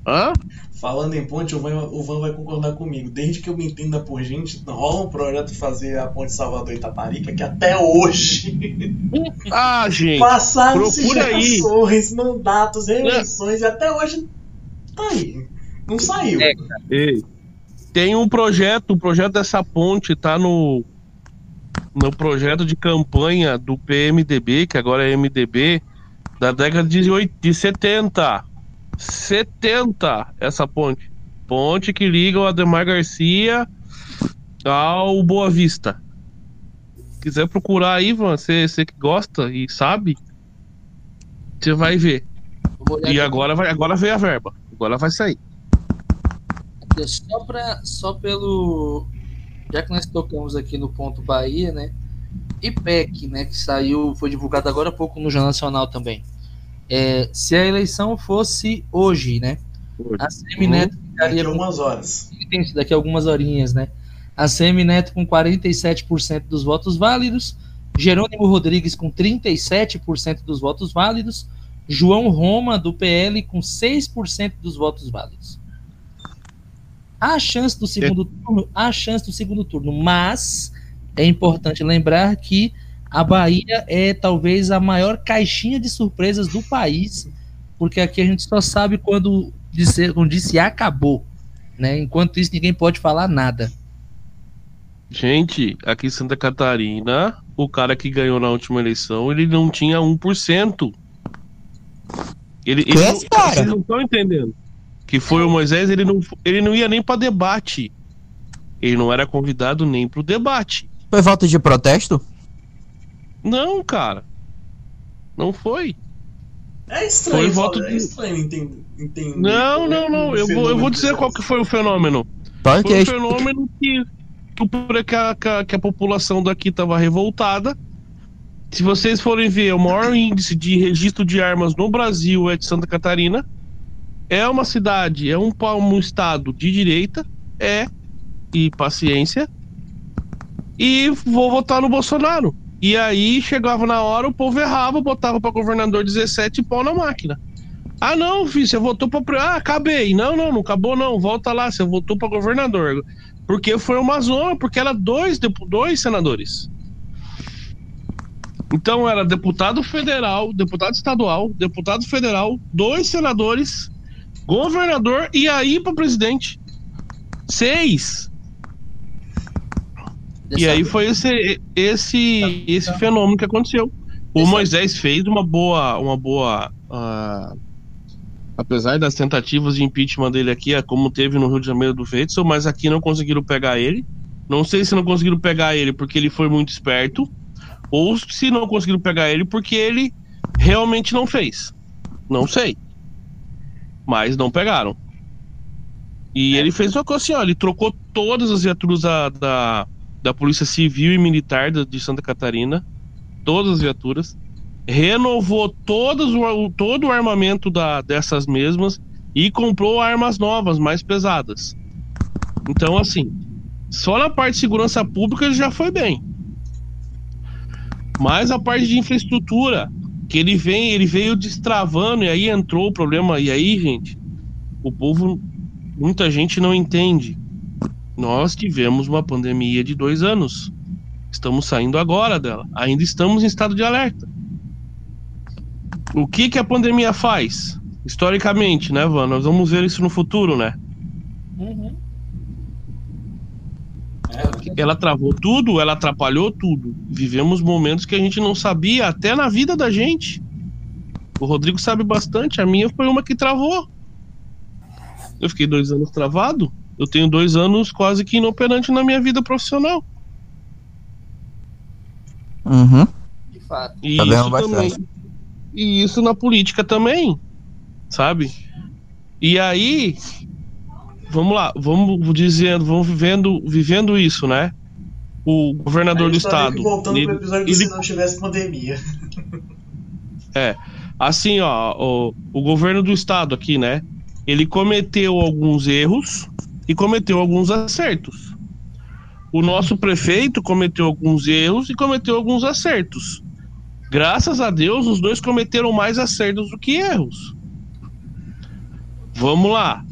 Hã? Falando em ponte, o Van, o Van vai concordar comigo. Desde que eu me entenda por gente, rola um projeto de fazer a ponte Salvador Itaparica, que até hoje Ah, gente. passaram-se aí. gerações, mandatos, reeleições, e até hoje tá aí. Não saiu. É. Ei, Tem um projeto, o projeto dessa ponte tá no no projeto de campanha do PMDB, que agora é MDB, da década de, oit- de 70. 70 essa ponte. Ponte que liga o Ademar Garcia ao Boa Vista. Quiser procurar aí, Ivan, você que gosta e sabe, você vai ver. E agora vai, agora veio a verba. Agora vai sair. Só, pra, só pelo. Já que nós tocamos aqui no ponto Bahia, né? IPEC, né? Que saiu, foi divulgado agora há pouco no Jornal Nacional também. É, se a eleição fosse hoje, né? A Semineto Daqui ficaria a com umas horas. daqui a algumas horinhas, né? A Semineto com 47% dos votos válidos, Jerônimo Rodrigues com 37% dos votos válidos, João Roma do PL com 6% dos votos válidos. Há chance do segundo turno, há chance do segundo turno, mas é importante lembrar que a Bahia é talvez a maior caixinha de surpresas do país, porque aqui a gente só sabe quando disse, quando disse acabou né? Enquanto isso, ninguém pode falar nada. Gente, aqui em Santa Catarina, o cara que ganhou na última eleição, ele não tinha 1%. Ele, Que ele é não, cara? Vocês não estão entendendo. Que foi o Moisés, ele não, ele não ia nem para debate. Ele não era convidado nem pro debate. Foi voto de protesto? Não, cara. Não foi. É estranho, Foi voto é de- estranho entender. entender Não, não, não. Eu vou, eu vou dizer qual que foi o fenômeno. Foi um que fenômeno que, que, a, que a- população daqui estava revoltada. Se vocês forem ver, o maior índice de registro de armas no Brasil é de Santa Catarina. É uma cidade, é um, um estado de direita, é, e paciência. E vou votar no Bolsonaro. E aí chegava na hora, o povo errava, botava para governador 17 e pau na máquina. Ah, não, filho, você votou pra. pre- Ah, acabei. Não, não, não acabou, não. Volta lá, você votou pra governador. Porque foi uma zona, porque era dois, dois senadores. Então era deputado federal, deputado estadual, deputado federal, dois senadores, governador e aí pra presidente. Seis. E aí foi esse, esse, esse fenômeno que aconteceu. O Moisés fez uma boa, uma boa, ah, apesar das tentativas de impeachment dele aqui, é como teve no Rio de Janeiro do Feitzel, mas aqui não conseguiram pegar ele. Não sei se não conseguiram pegar ele porque ele foi muito esperto, ou se não conseguiram pegar ele porque ele realmente não fez. Não sei. mas não pegaram. E ele fez uma coisa assim, ó, ele trocou todas as viaturas da, da, da Polícia Civil e Militar de Santa Catarina, todas as viaturas, renovou o, todo o armamento da, dessas mesmas e comprou armas novas, mais pesadas. Então, assim, só na parte de segurança pública ele já foi bem. Mas a parte de infraestrutura, que ele vem, ele veio destravando e aí entrou o problema. E aí, gente, o povo, muita gente não entende. Nós tivemos uma pandemia de dois anos. Estamos saindo agora dela. Ainda estamos em estado de alerta. O que que a pandemia faz? Historicamente, né, Van? Nós vamos ver isso no futuro, né? Uhum. Ela travou tudo, ela atrapalhou tudo. Vivemos momentos que a gente não sabia, até na vida da gente. O Rodrigo sabe bastante, a minha foi uma que travou. Eu fiquei dois anos travado. Eu tenho dois anos quase que inoperante na minha vida profissional. Uhum. De fato. E Tá isso bastante. também. E isso na política também, sabe? E aí, vamos lá, vamos dizendo, vamos vivendo, vivendo isso, né? O governador do estado. Voltando ele- pro episódio ele- Se Não Tivesse Pandemia. assim, ó, o, o governo do estado aqui, né? Ele cometeu alguns erros e cometeu alguns acertos. O nosso prefeito cometeu alguns erros e cometeu alguns acertos. Graças a Deus, os dois cometeram mais acertos do que erros. Vamos lá.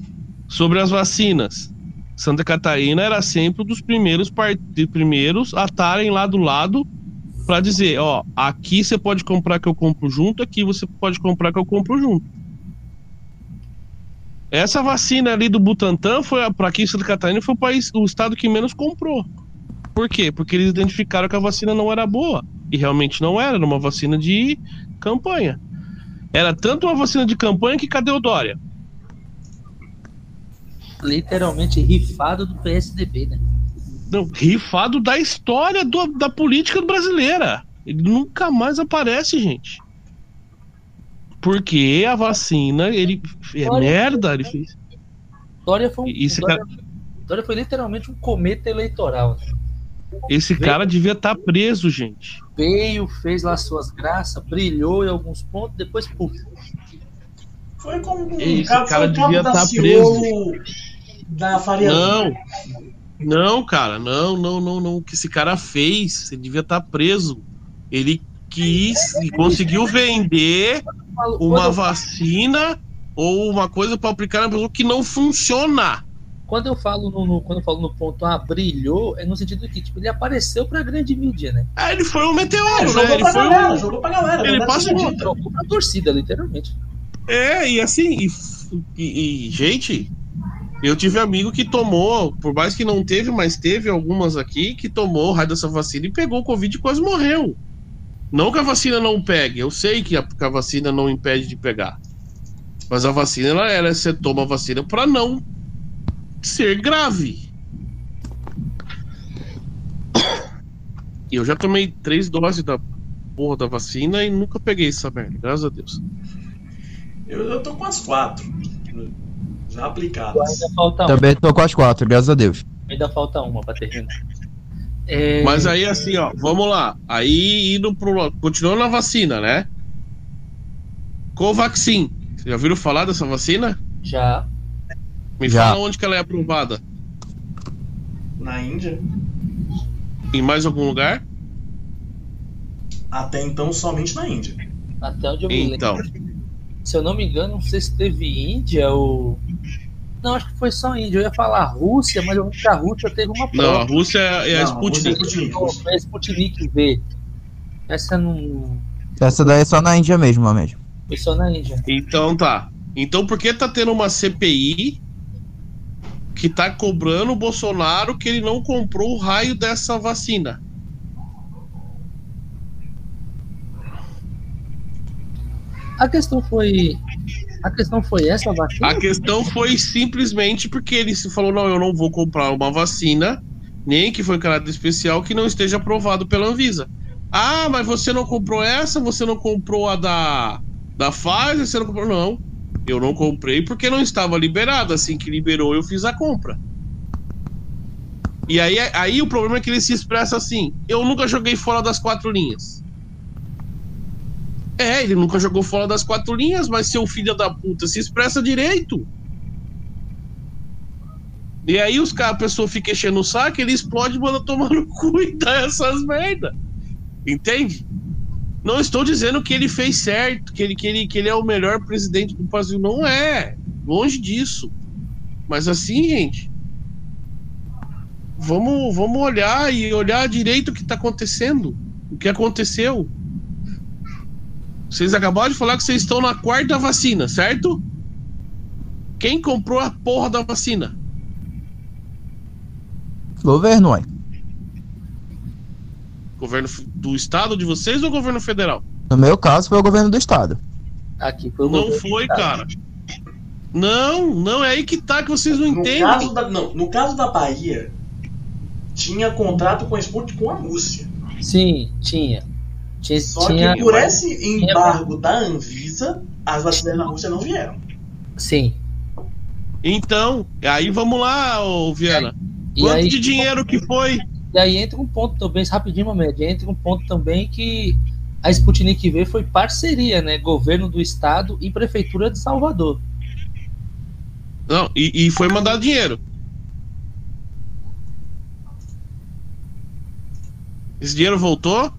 Sobre as vacinas. Santa Catarina era sempre um dos primeiros, part... primeiros a estarem lá do lado para dizer, ó, aqui você pode comprar que eu compro junto, aqui você pode comprar que eu compro junto. Essa vacina ali do Butantan foi para aqui em Santa Catarina foi o país, o estado que menos comprou. Por quê? Porque eles identificaram que a vacina não era boa e realmente não era, era uma vacina de campanha. Era tanto uma vacina de campanha que cadê o Dória? Literalmente rifado do PSDB, né? Não, rifado da história do- da política brasileira. Ele nunca mais aparece, gente. Porque a vacina, ele é merda, ele fez. Dória foi, um, esse Dória, Dória foi literalmente um cometa eleitoral. né? Esse cara devia estar preso, gente. Veio, fez lá suas graças, brilhou em alguns pontos, depois puf. Foi como um Esse cara cabo devia da tá Ciolo da Faria Não. Não, cara, não, não, não, não. O que esse cara fez, ele devia estar preso. Ele quis e conseguiu vender uma vacina ou uma coisa para aplicar na pessoa que não funciona. quando eu falo no, no- quando eu falo no ponto ah, brilhou, é no sentido que tipo, ele apareceu pra grande mídia, né? Ah, ele foi um meteoro, É, né? jogou Ele pra foi galera, um... jogou pra galera. Ele verdade passou. Trocou pra torcida, literalmente. É, e assim, e, e- e, gente, eu tive amigo que tomou, por mais que não teve, mas teve algumas aqui que tomou o raio dessa vacina e pegou o Covid e quase morreu. Não que a vacina não pegue, eu sei que a, que a vacina não impede de pegar. Mas a vacina, ela, ela você toma a vacina para não ser grave. E eu já tomei três doses da porra da vacina e nunca peguei essa merda, graças a Deus. Eu, eu tô com as quatro. Já Ainda aplicadas. falta uma, Também tô com as quatro, graças a Deus. ainda falta uma pra terminar. É, Mas aí, assim, ó, vamos lá. Aí, indo pro. Continuando na vacina, né? Covaxin. Vocês já ouviram falar dessa vacina? já Me Já. fala onde que ela é aprovada. Na Índia, Em mais algum lugar? até então somente na Índia. até onde eu me lembro. Então. Se eu não me engano, não sei se teve Índia ou. Não, acho que foi só Índia. Eu ia falar Rússia, mas eu lembro que a Rússia teve uma Não, a prova. Rússia é é a Não, a Rússia é Sputnik. Sputnik. Foi a Sputnik V. Essa não. Essa daí é só na Índia mesmo, mesmo. Foi só na Índia. Então tá. Então por que tá tendo uma CPI que tá cobrando o Bolsonaro que ele não comprou o raio dessa vacina? A questão foi. A questão foi essa vacina? A questão foi simplesmente porque ele se falou: não, eu não vou comprar uma vacina, nem que foi em caráter especial, que não esteja aprovado pela Anvisa. Ah, mas você não comprou essa, você não comprou a da, da Pfizer, você não comprou. Não. Eu não comprei porque não estava liberado. Assim que liberou, eu fiz a compra. E aí, aí o problema é que ele se expressa assim: eu nunca joguei fora das quatro linhas. É, ele nunca jogou fora das quatro linhas, mas seu filho da puta se expressa direito. E aí os caras, a pessoa fica enchendo o saco, ele explode manda tomar no cu e dá essas merda. Entende? Não estou dizendo que ele fez certo, que ele, que ele, que ele é o melhor presidente do Brasil. Não é. Longe disso. Mas assim, gente. Vamos, vamos olhar e olhar direito o que está acontecendo. O que aconteceu. Vocês acabaram de falar que vocês estão na quarta vacina, certo? Quem comprou a porra da vacina? Governo, ué. Governo do estado de vocês ou governo federal? No meu caso, foi o governo do estado. Aqui foi o Não governo foi, cara. Não, não é aí que tá que vocês não No entendem. caso, da, não, no caso da Bahia, tinha contrato com a Sputnik com a Rússia. Sim, tinha. Tinha, Só tinha que por esse embargo da Anvisa, as vacinas na Rússia não vieram. Sim. Então, aí vamos lá, ô Viana. E Quanto aí, de dinheiro que foi? e aí entra um ponto também, rapidinho, Mamed, entra um ponto também que a Sputnik V foi parceria, né? Governo do estado e prefeitura de Salvador. Não, e, e foi mandado dinheiro. Esse dinheiro voltou?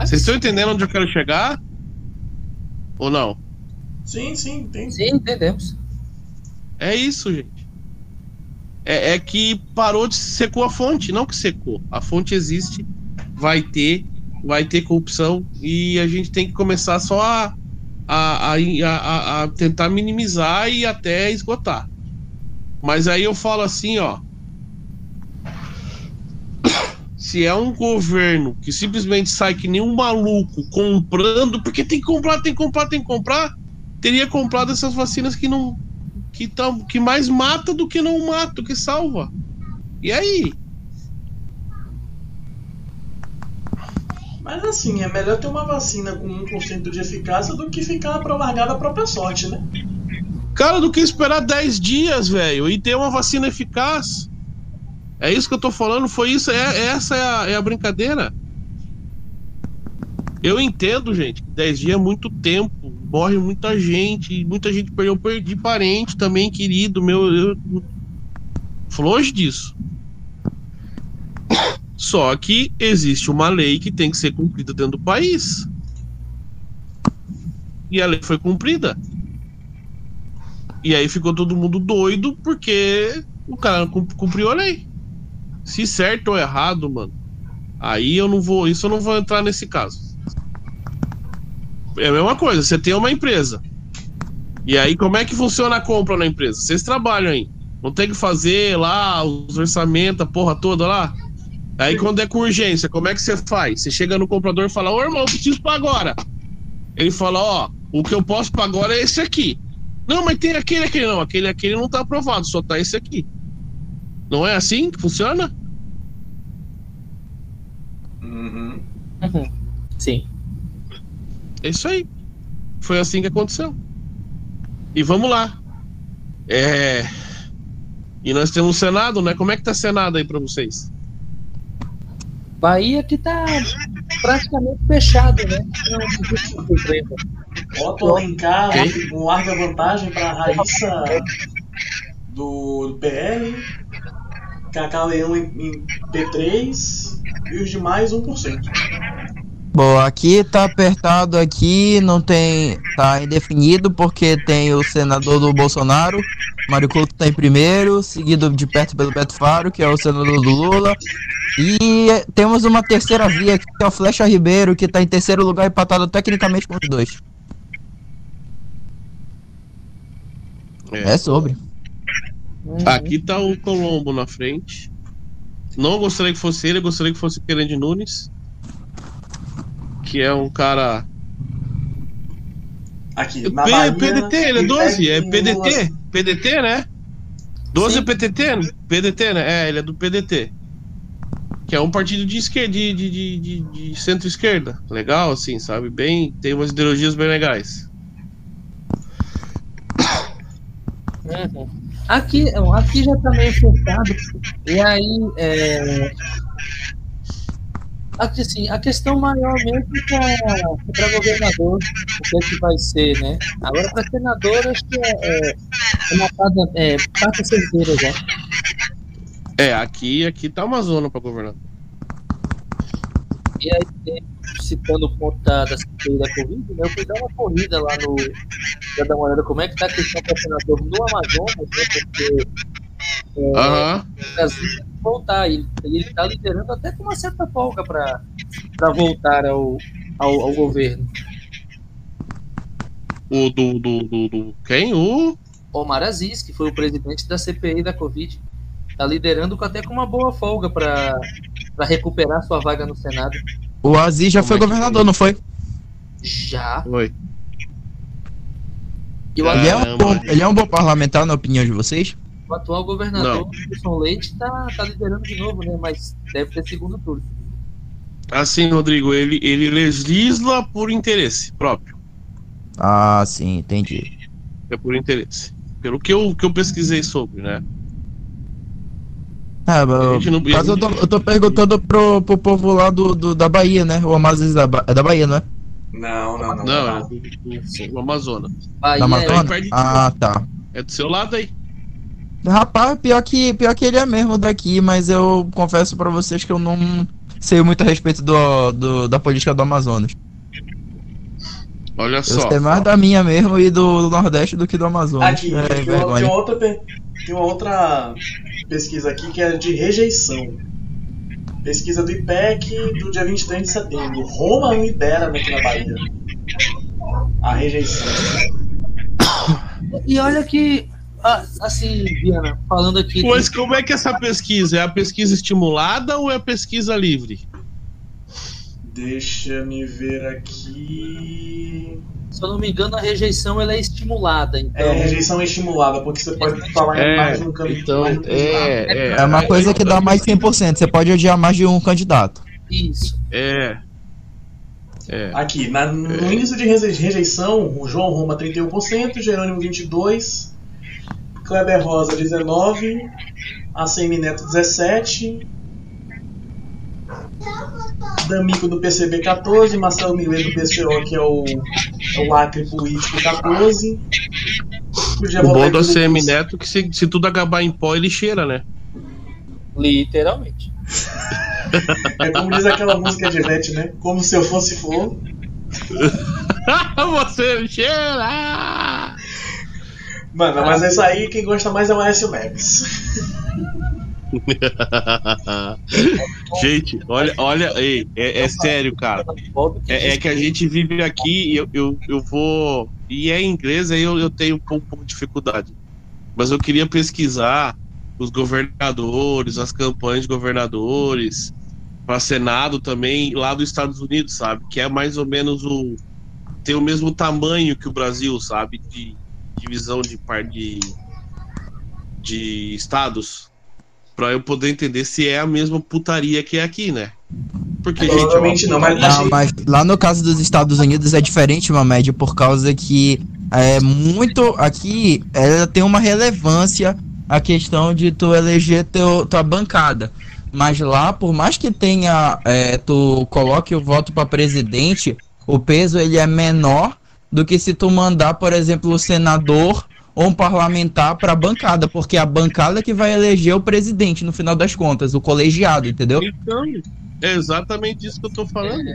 Vocês estão entendendo onde eu quero chegar? Ou não? Sim, sim, tem. Sim, entendemos. É isso, gente. É, é que parou de secou a fonte, não que secou. A fonte existe, vai ter, vai ter corrupção e a gente tem que começar só a, a, a, a, a tentar minimizar e até esgotar. Mas aí eu falo assim, ó. Se é um governo que simplesmente sai que nem um maluco comprando, porque tem que comprar, tem que comprar, tem que comprar, teria comprado essas vacinas que não, que, tão, que mais mata do que não mata, do que salva. E aí? Mas assim, é melhor ter uma vacina com 1% de eficácia do que ficar pra largar da própria sorte, né? Cara, do que esperar 10 dias, velho, e ter uma vacina eficaz. É isso que eu tô falando, foi isso, é, essa é a, é a brincadeira. Eu entendo, gente, que 10 dias é muito tempo, morre muita gente, muita gente perdeu, eu perdi parente também, querido, meu, eu, longe disso. Só que existe uma lei que tem que ser cumprida dentro do país. E a lei foi cumprida. E aí ficou todo mundo doido porque o cara cum- cumpriu a lei. Se certo ou errado, mano, aí eu não vou, isso eu não vou entrar nesse caso. É a mesma coisa, você tem uma empresa. E aí como é que funciona a compra na empresa? Vocês trabalham aí. Não tem que fazer lá os orçamentos, a porra toda lá. Aí quando é com urgência, como é que você faz? Você chega no comprador e fala: Ô irmão, eu preciso pra agora. Ele fala: Ó, o que eu posso pra agora é esse aqui. Não, mas tem aquele, aquele não. Aquele, aquele não tá aprovado, só tá esse aqui. Não é assim que funciona? Uhum. Uhum. Sim. É isso aí. Foi assim que aconteceu. E vamos lá. É. E nós temos o Senado, né? Como é que tá o Senado aí pra vocês? Bahia que tá praticamente fechado, né? Não existe problema. Otto Alencar Ok. com larga vantagem para a Raíssa do, do PL, Cacá Leão em, em P3 e os demais 1%. Bom, aqui tá apertado aqui, não tem. tá indefinido, porque tem o senador do Bolsonaro, Mário Couto tá em primeiro, seguido de perto pelo Beto Faro, que é o senador do Lula. E temos uma terceira via, que é o Flecha Ribeiro, que tá em terceiro lugar, empatado tecnicamente com os dois. É sobre. Uhum. Aqui tá o Colombo na frente. Não gostaria que fosse ele, eu gostaria que fosse o Querende Nunes. Que é um cara. Aqui, na P- Bahia, PDT, ele é em 12? É PDT? PDT, né? 12 é Sim. PTT? PDT, né? É, ele é do PDT. que é um partido de esquerda, de, de, de, de- de centro-esquerda. Legal, assim, sabe? Bem, tem umas ideologias bem legais. Uhum. Aqui, aqui já tá meio fechado. E aí, é... Aqui, assim, a questão maior mesmo é para governador, o que é que vai ser, né? Agora, para senador, acho que é, é, uma cada, é, carta certeira já. É, aqui, aqui tá uma zona pra governar. E aí, citando o ponto da, da CPI da Covid, né, eu fui dar uma corrida lá no. pra dar uma olhada como é que tá a questão para senador no Amazonas, né? Porque é, Aham. o Brasil tem que voltar. E ele está liderando até com uma certa folga para voltar ao, ao, ao governo. O do, do, do, do- Quem? O. Omar Aziz, que foi o presidente da CPI da Covid, está liderando até com uma boa folga para recuperar sua vaga no Senado. O Aziz já Como foi é governador, foi? não foi? Já. Oi. E o, Ah, Ele é, um bom, ele é um bom parlamentar, na opinião de vocês? o atual governador, Wilson Leite, está tá liderando de novo, né? Mas deve ter segundo turno. Assim, Rodrigo, ele, ele legisla por interesse próprio. Ah, sim, entendi. É por interesse. Pelo que eu, que eu pesquisei sobre, né? Ah, gente não- mas eu tô, eu tô perguntando pro, pro povo lá do, do- da Bahia, né? O Amazonas da, Ba- é da Bahia, não é? Não, não, não. Não, é do, do, do Amazonas. Bahia Da é- Amazonas? de Ah, tá. É do seu lado aí. Rapaz, pior que, pior que ele é mesmo daqui, mas eu confesso pra vocês que eu não sei muito a respeito do, do- da política do Amazonas. Olha Eu só. sei mais da minha mesmo e do, do Nordeste do que do Amazonas. Aqui, é, tem, uma, tem, uma outra, tem uma outra pesquisa aqui que é de rejeição. Pesquisa do IPEC do dia 23 de setembro. Roma lidera aqui na Bahia. A rejeição. E olha que, ah, assim, Diana, falando aqui. Mas como é que é essa pesquisa? É a pesquisa estimulada ou é a pesquisa livre? Deixa me ver aqui. Se eu não me engano, a rejeição ela é estimulada. Então, É rejeição estimulada, porque você pode falar em mais de um candidato. então, mais de um candidato. é, É uma coisa que dá mais de 100%. Você pode odiar mais de um candidato. isso. É. É. Aqui, na- no índice de reje- rejeição, o João Roma 31%, Jerônimo 22%, Kleber Rosa 19%, ACM Neto 17%, D'Amico do PCB 14%, Marcelo Milet do PCO, que é o, é o Acre Político 14%. Podia O bom do ACM. Neto é que se, se tudo acabar em pó, ele cheira, né? Literalmente. É como diz aquela música de Ivete, né? Como se eu fosse flor. Você cheira! Mano, mas é isso aí, quem gosta mais é o Aécio Neves. gente, olha, olha, ei, é, é sério, cara. É, é que a gente vive aqui e eu, eu, eu vou. E é inglês, aí eu, eu tenho um pouco, de dificuldade. Mas eu queria pesquisar os governadores, as campanhas de governadores, para Senado também, lá dos Estados Unidos, sabe? Que é mais ou menos o. tem o mesmo tamanho que o Brasil, sabe? De divisão de de, de estados. Pra eu poder entender se é a mesma putaria que é aqui, né? Porque, gente, é uma não, mas-. Não, mas lá no caso dos Estados Unidos é diferente uma média por causa que é muito aqui ela tem uma relevância a questão de tu eleger teu, tua bancada. Mas lá, por mais que tenha é, tu coloque o voto para presidente, o peso ele é menor do que se tu mandar, por exemplo, o senador ou um parlamentar para a bancada, porque é a bancada que vai eleger o presidente no final das contas, o colegiado, entendeu? Então, é exatamente isso que eu tô falando. No-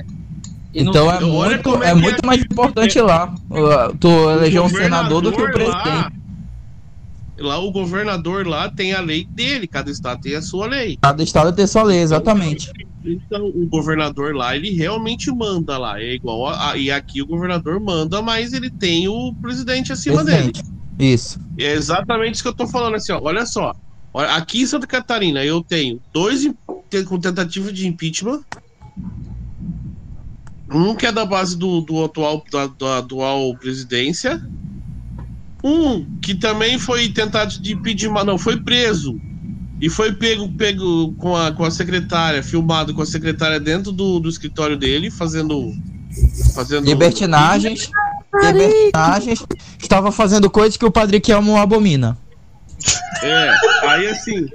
Então é Olha muito, como é é muito é- mais importante lá tu eleger um senador do que o governador lá- presidente. Lá o governador lá tem a lei dele, cada estado tem a sua lei. Cada estado tem sua lei, exatamente. Então o governador lá, ele realmente manda lá. É igual a, a- e aqui o governador manda, mas ele tem o presidente acima dele. Isso. É exatamente isso que eu tô falando assim, ó. Olha só. Aqui em Santa Catarina eu tenho dois com tentativa de impeachment. Um que é da base do, do atual da, da atual presidência. Um que também foi tentado de impeachment, não, foi preso e foi pego, pego com, a, com a secretária, filmado com a secretária dentro do, do escritório dele, fazendo. fazendo Libertinagens. Libertinagens. Estava fazendo coisas que o Padre Kelmo abomina. É, aí assim.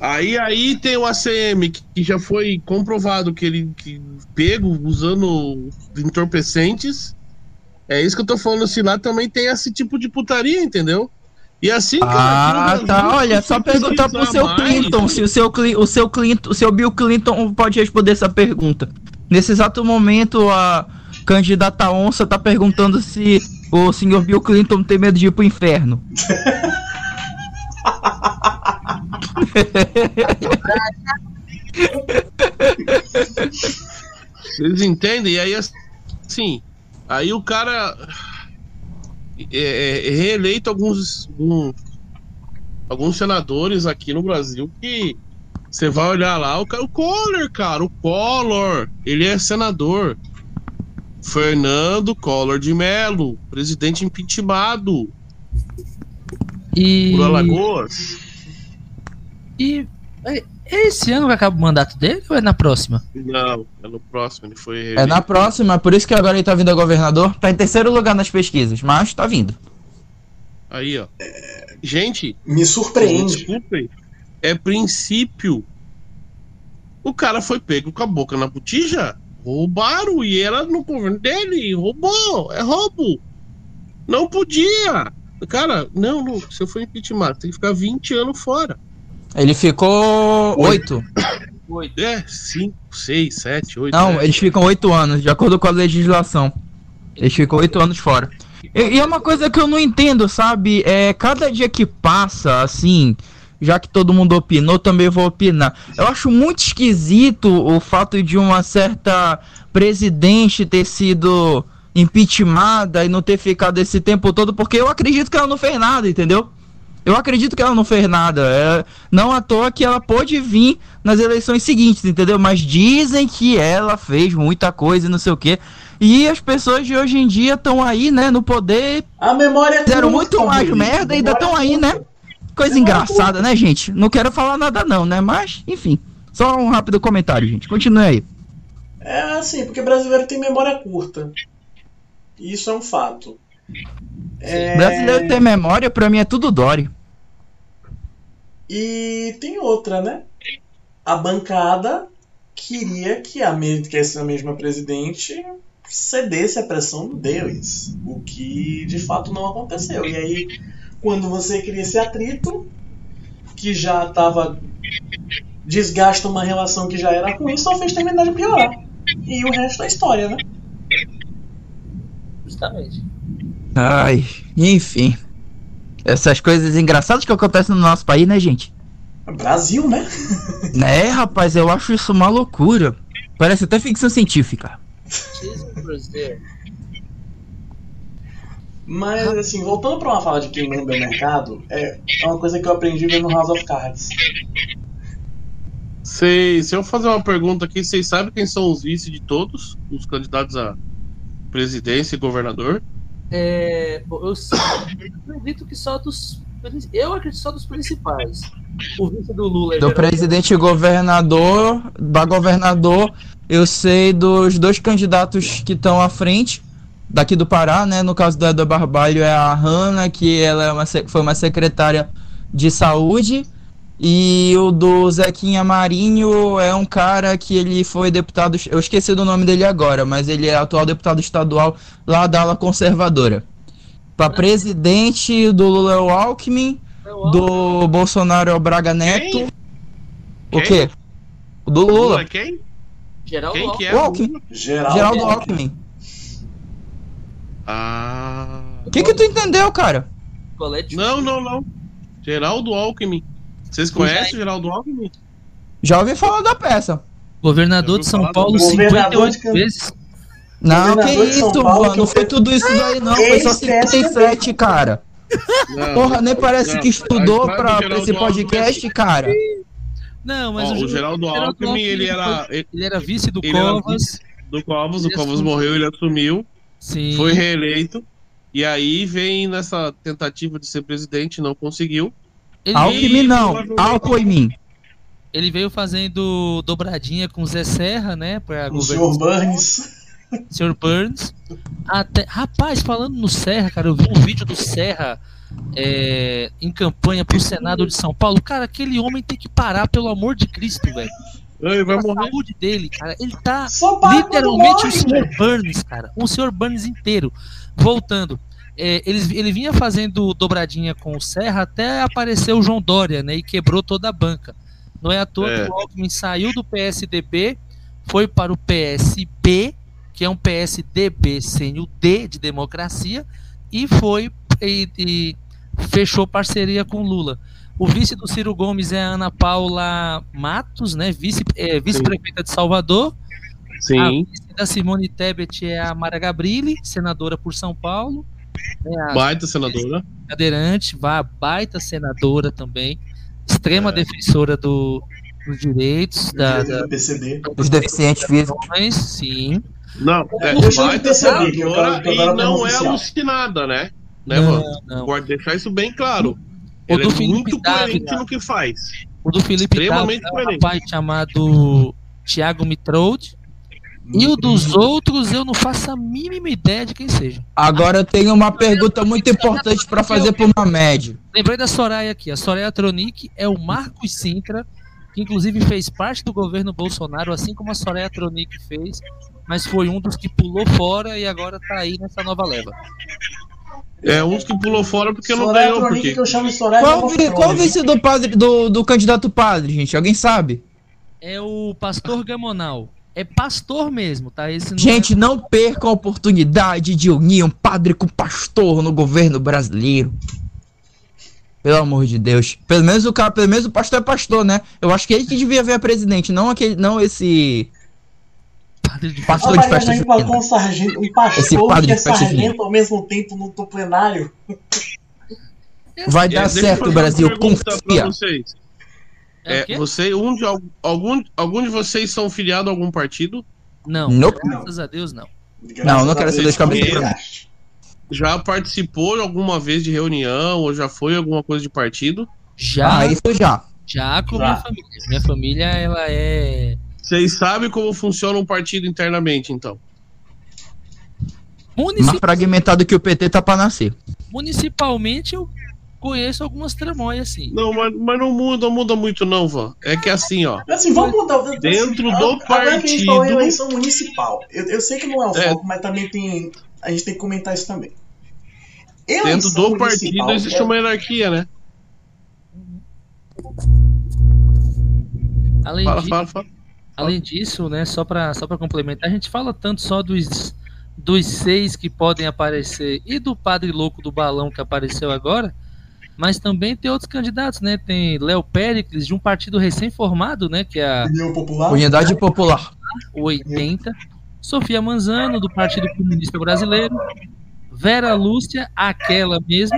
Aí aí tem o ACM, que, que já foi comprovado que ele que pego usando entorpecentes. É isso que eu tô falando, assim, lá também tem esse tipo de putaria, entendeu? E assim, cara, Ah, Brasil, tá. Olha, só perguntar pro seu mais- Clinton se o seu, Cli- o seu Clinton, o seu Bill Clinton pode responder essa pergunta. Nesse exato momento, a candidata onça tá perguntando se o senhor Bill Clinton tem medo de ir pro inferno. Eles entendem, e aí assim, aí o cara é, é, é reeleito alguns, alguns alguns senadores aqui no Brasil que você vai olhar lá, o, cara, o Collor, cara, o Collor, ele é senador. Fernando Collor de Mello, presidente impeachmentado E, por Alagoas. e é é esse ano que acaba o mandato dele ou é na próxima? Não, é no próximo, ele foi É na próxima, por isso que agora ele tá vindo a governador. Tá em terceiro lugar nas pesquisas, mas tá vindo. Aí, ó. Gente, Me Me surpreende. Desculpem. É princípio. O cara foi pego com a boca na botija. Roubaram e era no governo dele. Roubou. É roubo. Não podia. Cara, não, não. Se eu for impeachment, tem que ficar 20 anos fora. Ele ficou oito. É, 5, 6, 7, 8. Não, eles ficam oito anos, de acordo com a legislação. Eles ficam oito anos fora. E, e é uma coisa que eu não entendo, sabe? É cada dia que passa, assim, já que todo mundo opinou, também vou opinar. Eu acho muito esquisito o fato de uma certa presidente ter sido impeachmentada e não ter ficado esse tempo todo, porque eu acredito que ela não fez nada, entendeu? Eu acredito que ela não fez nada. É, não à toa que ela pôde vir nas eleições seguintes, entendeu? Mas dizem que ela fez muita coisa e não sei o quê. E as pessoas de hoje em dia estão aí, né, no poder, A memória é fizeram muito mais merda e ainda estão aí, né? Coisa engraçada, né, gente? Não quero falar nada não, né? Mas, enfim. Só um rápido comentário, gente. Continue aí. É assim, porque brasileiro tem memória curta. Isso é um fato. É, Brasileiro tem memória, pra mim é tudo Dória. E tem outra, né? A bancada queria que, a me... que essa mesma presidente cedesse à pressão deles, o que de fato não aconteceu. E aí, quando você cria esse atrito, que já estava desgasta uma relação que já era ruim, só fez terminar de piorar. E o resto é história, né? Justamente. Ai, enfim. Essas coisas engraçadas que acontecem no nosso país, né, gente? Brasil, né? Né, rapaz, eu acho isso uma loucura. Parece até ficção científica. Mas, assim, voltando pra uma fala de quem manda o mercado, é é uma coisa que eu aprendi vendo House of Cards. Sei, se eu fazer uma pergunta aqui, vocês sabem quem são os vice de todos? Os candidatos a presidência e governador? É, bom, eu, eu acredito que só dos. Eu acredito só dos principais. O vice do Lula é Do Geraldo- presidente e governador, da governador, eu sei dos dois candidatos que estão à frente, daqui do Pará, né? No caso da Barbalho é a Hanna, que ela é uma, foi uma secretária de saúde. E o do Zequinha Marinho é um cara que ele foi deputado. Eu esqueci do nome dele agora, mas ele é atual deputado estadual lá da ala conservadora. Para presidente do Lula é o Alckmin, do Bolsonaro é o Braga Neto. Quem? O quê? O do Lula. quem? Geraldo Quem Alckmin. que é? O Alckmin. Geraldo. Geraldo Alckmin. Ah. O que que tu entendeu, cara? Colete Não, não, não. Geraldo Alckmin. Vocês conhecem o Geraldo Alckmin? Já ouvi falar da peça. Governador de São Paulo do governador 58 de vezes. Não, que isso, Paulo, mano. que Não foi tudo isso daí, não. Foi só Esse é 57, cara. Não. Porra, nem parece Não, que estudou pra, pra esse podcast, cara. Não, mas Ó, o Ju- Geraldo Alckmin, ele era ele- Ele era vice do ele era Covas. do Covas, o Covas assumiu. morreu, ele assumiu, Sim. foi reeleito. E aí vem nessa tentativa de ser presidente, não conseguiu. Ele mim não, mim. ele veio fazendo dobradinha com o Zé Serra, né? Pra O senhor Burns. Sr. Burns. Até, rapaz, falando no Serra, cara, eu vi um vídeo do Serra é, em campanha pro Senado de São Paulo. Cara, aquele homem tem que parar, pelo amor de Cristo, velho. Ele vai A morrer. saúde dele, cara. Ele tá literalmente morre, o Sr. Burns, cara. O Sr. Burns inteiro. Voltando. É, ele, ele vinha fazendo dobradinha com o Serra até apareceu o João Dória, né? E quebrou toda a banca. Não é à toa É. que o Alckmin saiu do PSDB, foi para o PSB, que é um PSDB sem o D de democracia, e foi e, e fechou parceria com Lula. O vice do Ciro Gomes é a Ana Paula Matos, né? Vice, é, vice-prefeita de Salvador. Sim. A vice da Simone Tebet é a Mara Gabrilli, senadora por São Paulo. É a Baita senadora. cadeirante, vá baita senadora também, extrema É. defensora do, dos direitos da, da, do PCD. Os deficientes físicos. sim. Não, é baita eu senadora e não é alucinada, né? Né, Não, não. Pode deixar isso bem claro. O Ele do é Felipe muito coerente Dávila. no que faz. O do Felipe Extremamente Dávila é um rapaz chamado Thiago Mitroud. E o dos outros eu não faço a mínima ideia de quem seja. Agora eu tenho uma pergunta muito importante pra fazer pro Mamed. Lembrei da Soraya aqui. A Soraya Tronic é o Marcos Sintra, que inclusive fez parte do governo Bolsonaro, assim como a Soraya Tronic fez, mas foi um dos que pulou fora e agora tá aí nessa nova leva. É uns que pulou fora porque não ganhou. Tronic, Porque... que eu chamo Soraya Qual, vi- qual o vice do padre do, do candidato padre, gente? Alguém sabe? É o pastor Gamonal. É pastor mesmo, tá? Esse não Gente, não perca a oportunidade de unir um padre com pastor no governo brasileiro. Pelo amor de Deus. Pelo menos o cara, pelo menos o pastor é pastor, né? Eu acho que ele que devia ver a presidente, não aquele, não esse é padre de pastor de festa junina. um sargento, um Esse pastor padre que é sargento ao mesmo tempo no, no plenário. Vai É, dar eu certo, Brasil. Confia. vocês. É, É, você, um de, al- algum, algum de vocês são filiados a algum partido? Não, Nope. graças a Deus não. Não, não quero ser dois cabeças desgaste. Já participou alguma vez de reunião ou já foi alguma coisa de partido? Já, Ah, isso já. já com Já. minha família. Minha família, ela é Vocês sabem como funciona um partido internamente, então? Mais Munici- fragmentado que o PT tá pra nascer. Municipalmente eu conheço algumas tramóias assim. Não, mas, mas não muda, muda muito não, Van. É que assim, ó. Assim, vamos mudar. Dentro do Agora que a gente falou em partido- eleição municipal, eu, eu sei que não é o É. foco, mas também tem. A gente tem que comentar isso também. Dentro Eleição do partido existe é- uma hierarquia, né? Além, Fala, fala, fala. Além disso, né, só para só pra complementar, a gente fala tanto só dos, dos seis que podem aparecer e do padre louco do balão que apareceu agora, mas também tem outros candidatos, né? Tem Léo Péricles, de um partido recém-formado, né, que é a União Popular. Unidade Popular. o 80, Sofia Manzano, do Partido Comunista Brasileiro, Vera Lúcia, aquela mesmo,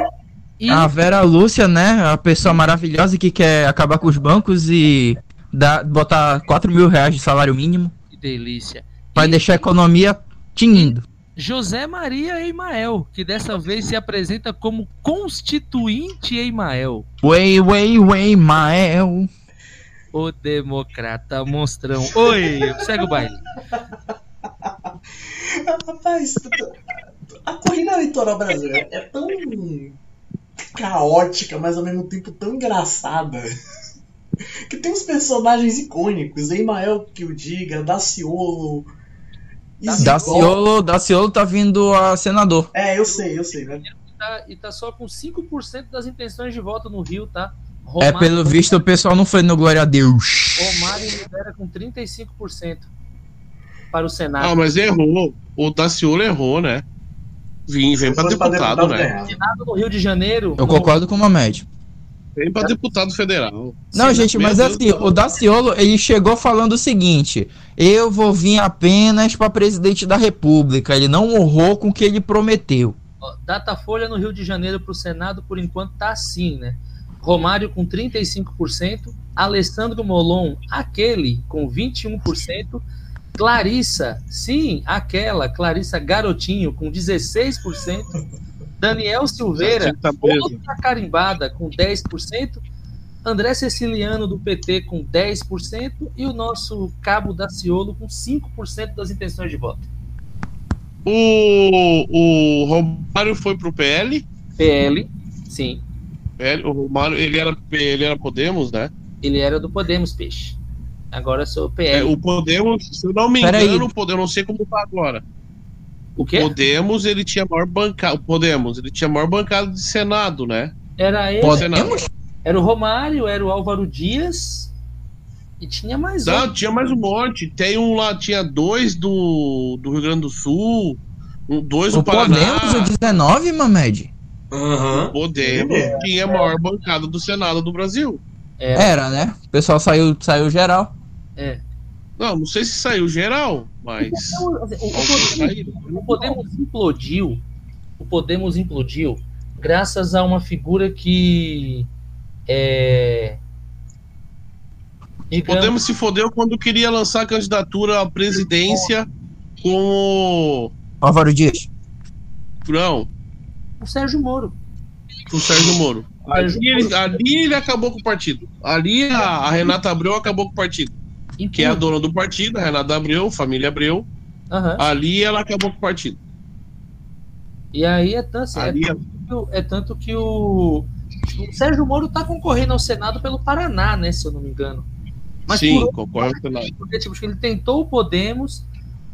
e A Vera Lúcia, né? A pessoa maravilhosa que quer acabar com os bancos e dar, botar 4 mil reais de salário mínimo. que delícia. Vai E deixar a economia tinindo. José Maria Eimael, que dessa vez se apresenta como constituinte Eimael, Way, way, way, Mael. o democrata monstrão. Oi, segue o baile. Rapaz, a corrida eleitoral brasileira é tão caótica, mas ao mesmo tempo tão engraçada. Que tem uns personagens icônicos, Emael que o diga, Daciolo. Daciolo, Daciolo tá vindo a senador. É, eu sei, eu sei, né? Tá- e tá só com 5% das intenções de voto no Rio, tá? É, Romário, pelo visto, o pessoal não foi no Glória a Deus. Romário lidera com 35% para o Senado. Ah, mas errou. O Daciolo errou, né? Vim, vem pra fosse pra deputado, né? Senado no Rio de Janeiro. Eu concordo com o Mamed. Vem pra deputado federal. Não, Sim, gente, meu mas Deus assim, céu. o Daciolo, ele chegou falando o seguinte: eu vou vir apenas para presidente da República. Ele não honrou com o que ele prometeu. Datafolha no Rio de Janeiro para o Senado, por enquanto, tá assim, né? Romário com 35%, Alessandro Molon, aquele, com 21%, Clarissa, sim, aquela, Clarissa Garotinho, com 16%, Daniel Silveira, Tá outra carimbada, com 10%, André Ceciliano do PT com 10% e o nosso Cabo Daciolo com 5% das intenções de voto. O, o Romário foi pro PL. PL, sim. PL. O Romário, ele era, ele era Podemos, né? Ele era do Podemos, peixe. Agora eu sou É, PL. o Podemos, se eu não me Peraí. engano, o Podemos, não sei como tá agora. O quê? Podemos, ele tinha maior bancada. O Podemos, ele tinha maior bancada de Senado, né? Era ele, Podemos? era o Romário, era o Álvaro Dias e tinha mais um. Não, tinha mais um monte. Tem um lá, tinha dois do, do Rio Grande do Sul, um, dois do O Paraná. Podemos, o 19, Mamed? Aham. Podemos é. tinha a maior bancada do Senado do Brasil. Era, Era, né? O pessoal saiu, saiu geral. é. Não, não sei se saiu geral, mas. Então, o, o Podemos, saíram. o Podemos implodiu. O Podemos implodiu graças a uma figura que é. digamos, Podemos se fodeu quando queria lançar a candidatura à presidência com o. Álvaro Dias. Não, o Sérgio Moro. com o Sérgio Moro. Ali ali ele acabou com o partido. Ali a, a Renata Abreu acabou com o partido. Que é a dona do partido, a Renata Abreu, família Abreu. Aham. Ali ela acabou com o partido. E aí é tanto, assim, é tanto que o- é tanto que o, o Sérgio Moro está concorrendo ao Senado pelo Paraná, né? Se eu não me engano. Mas sim, por concordo com Senado. Porque, tipo, ele tentou o Podemos,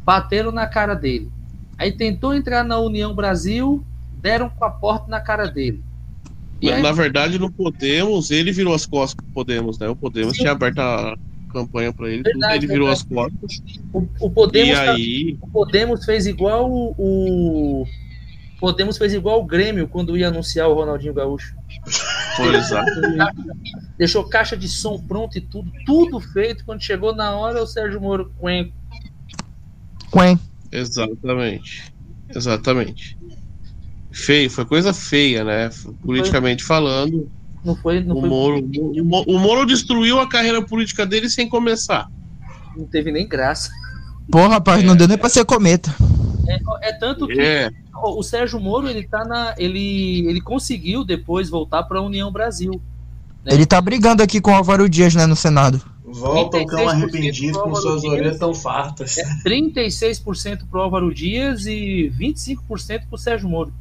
bateram na cara dele. Aí tentou entrar na União Brasil, deram com a porta na cara dele. Na, aí, na verdade, no Podemos, ele virou as costas pro Podemos, né? O Podemos Sim. tinha aberto a campanha pra ele, Verdade, ele virou verdade. as costas. o, o Podemos, E tá- aí, o Podemos fez igual o, o Podemos fez igual o Grêmio quando ia anunciar o Ronaldinho Gaúcho. foi exato. Deixou caixa de som pronto e tudo, tudo feito. Quando chegou na hora, o Sérgio Moro quen, Quen. Exatamente. Exatamente. Feio, foi coisa feia, né? Politicamente falando, não foi, não, o foi, Moro, o Mo- o Moro destruiu a carreira política dele sem começar. não teve nem graça. Pô, rapaz, não deu nem pra ser cometa. É tanto que É, o Sérgio Moro ele tá na ele ele conseguiu depois voltar para a União Brasil. Ele tá brigando aqui com o Álvaro Dias, né, no Senado. Volta o cão 36% arrependido com suas orelhas tão fartas. 36% pro Álvaro Dias e 25% pro Sérgio Moro.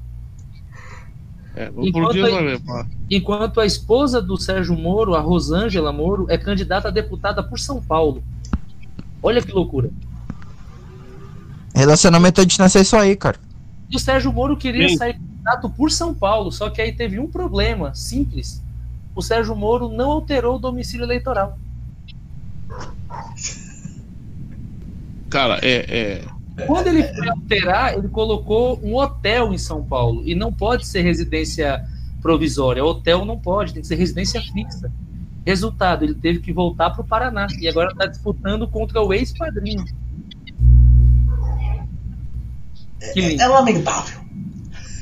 É Enquanto pá. Enquanto a esposa do Sérgio Moro, a Rosângela Moro, é candidata a deputada por São Paulo. Olha que loucura. Relacionamento à distância é isso aí, cara. E o Sérgio Moro queria Sim. sair candidato por São Paulo, só que aí teve um problema simples. O Sérgio Moro não alterou o domicílio eleitoral. Cara, é, é. Quando ele foi alterar, ele colocou um hotel em São Paulo. E não pode ser residência provisória. Hotel não pode, tem que ser residência fixa. Resultado, ele teve que voltar para o Paraná. E agora está disputando contra o ex-padrinho. Que lindo. É lamentável.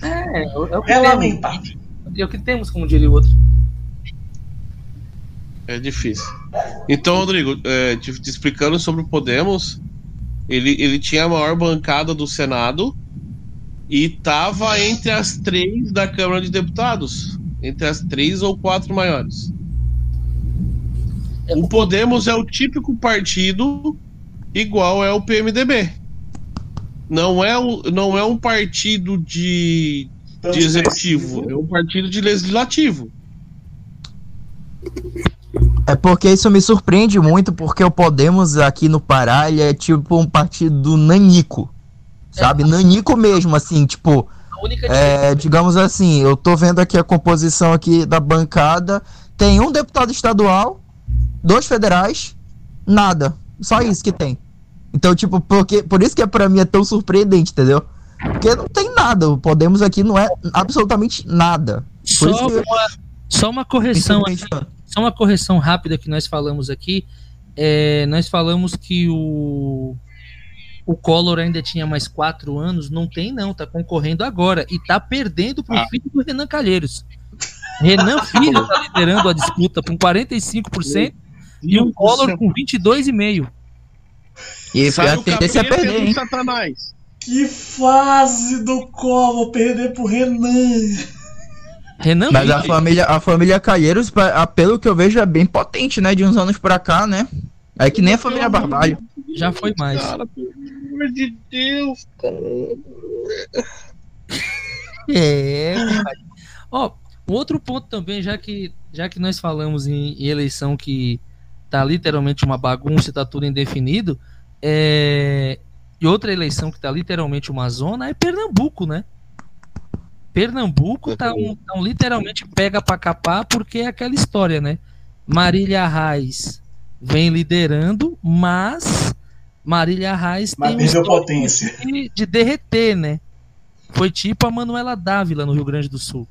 É, é, o que É temos. lamentável. É o que temos, como diria o outro. É difícil. Então, Rodrigo, é, te, te explicando sobre o Podemos, ele, ele tinha a maior bancada do Senado e estava entre as três da Câmara de Deputados. Entre as três ou quatro maiores. É, O Podemos é o típico partido igual é o PMDB. Não é, o, não é um partido de, de executivo, é um partido de legislativo. É porque isso me surpreende muito, porque o Podemos aqui no Pará ele é tipo um partido nanico. Sabe? Nanico mesmo, assim, tipo, única é, digamos assim, eu tô vendo aqui a composição aqui da bancada. Tem um deputado estadual, dois federais, nada. Só isso que tem. Então, tipo, porque, por isso que é, pra mim é tão surpreendente, entendeu? Porque não tem nada. O Podemos aqui não é absolutamente nada. Por Só isso que uma, só uma correção tanto. Só uma correção rápida que nós falamos aqui. É, nós falamos que o, o Collor ainda tinha mais quatro anos. Não tem, não. Tá concorrendo agora. E tá perdendo pro Ah. filho do Renan Calheiros. Renan Filho tá liderando a disputa com 45% e o Collor com 22,5%. E Sai a tendência é perder, hein? Satanás. Que fase do Collor perder pro Renan. Renan Mas a família, a família Calheiros, pelo que eu vejo, é bem potente, né? De uns anos pra cá, né? É que nem a família Barbalho. já foi mais. Cara, pelo amor de Deus, cara. É. Ó, um outro ponto também, já que, já que nós falamos em, em eleição que tá literalmente uma bagunça e tá tudo indefinido, é... e outra eleição que tá literalmente uma zona é Pernambuco, né? Pernambuco tá, um, tá um literalmente pega pra capar porque é aquela história, né? Marília Reis vem liderando, mas Marília Reis Mas tem um potência. de, de derreter, né? Foi tipo a Manuela Dávila no Rio Grande do Sul.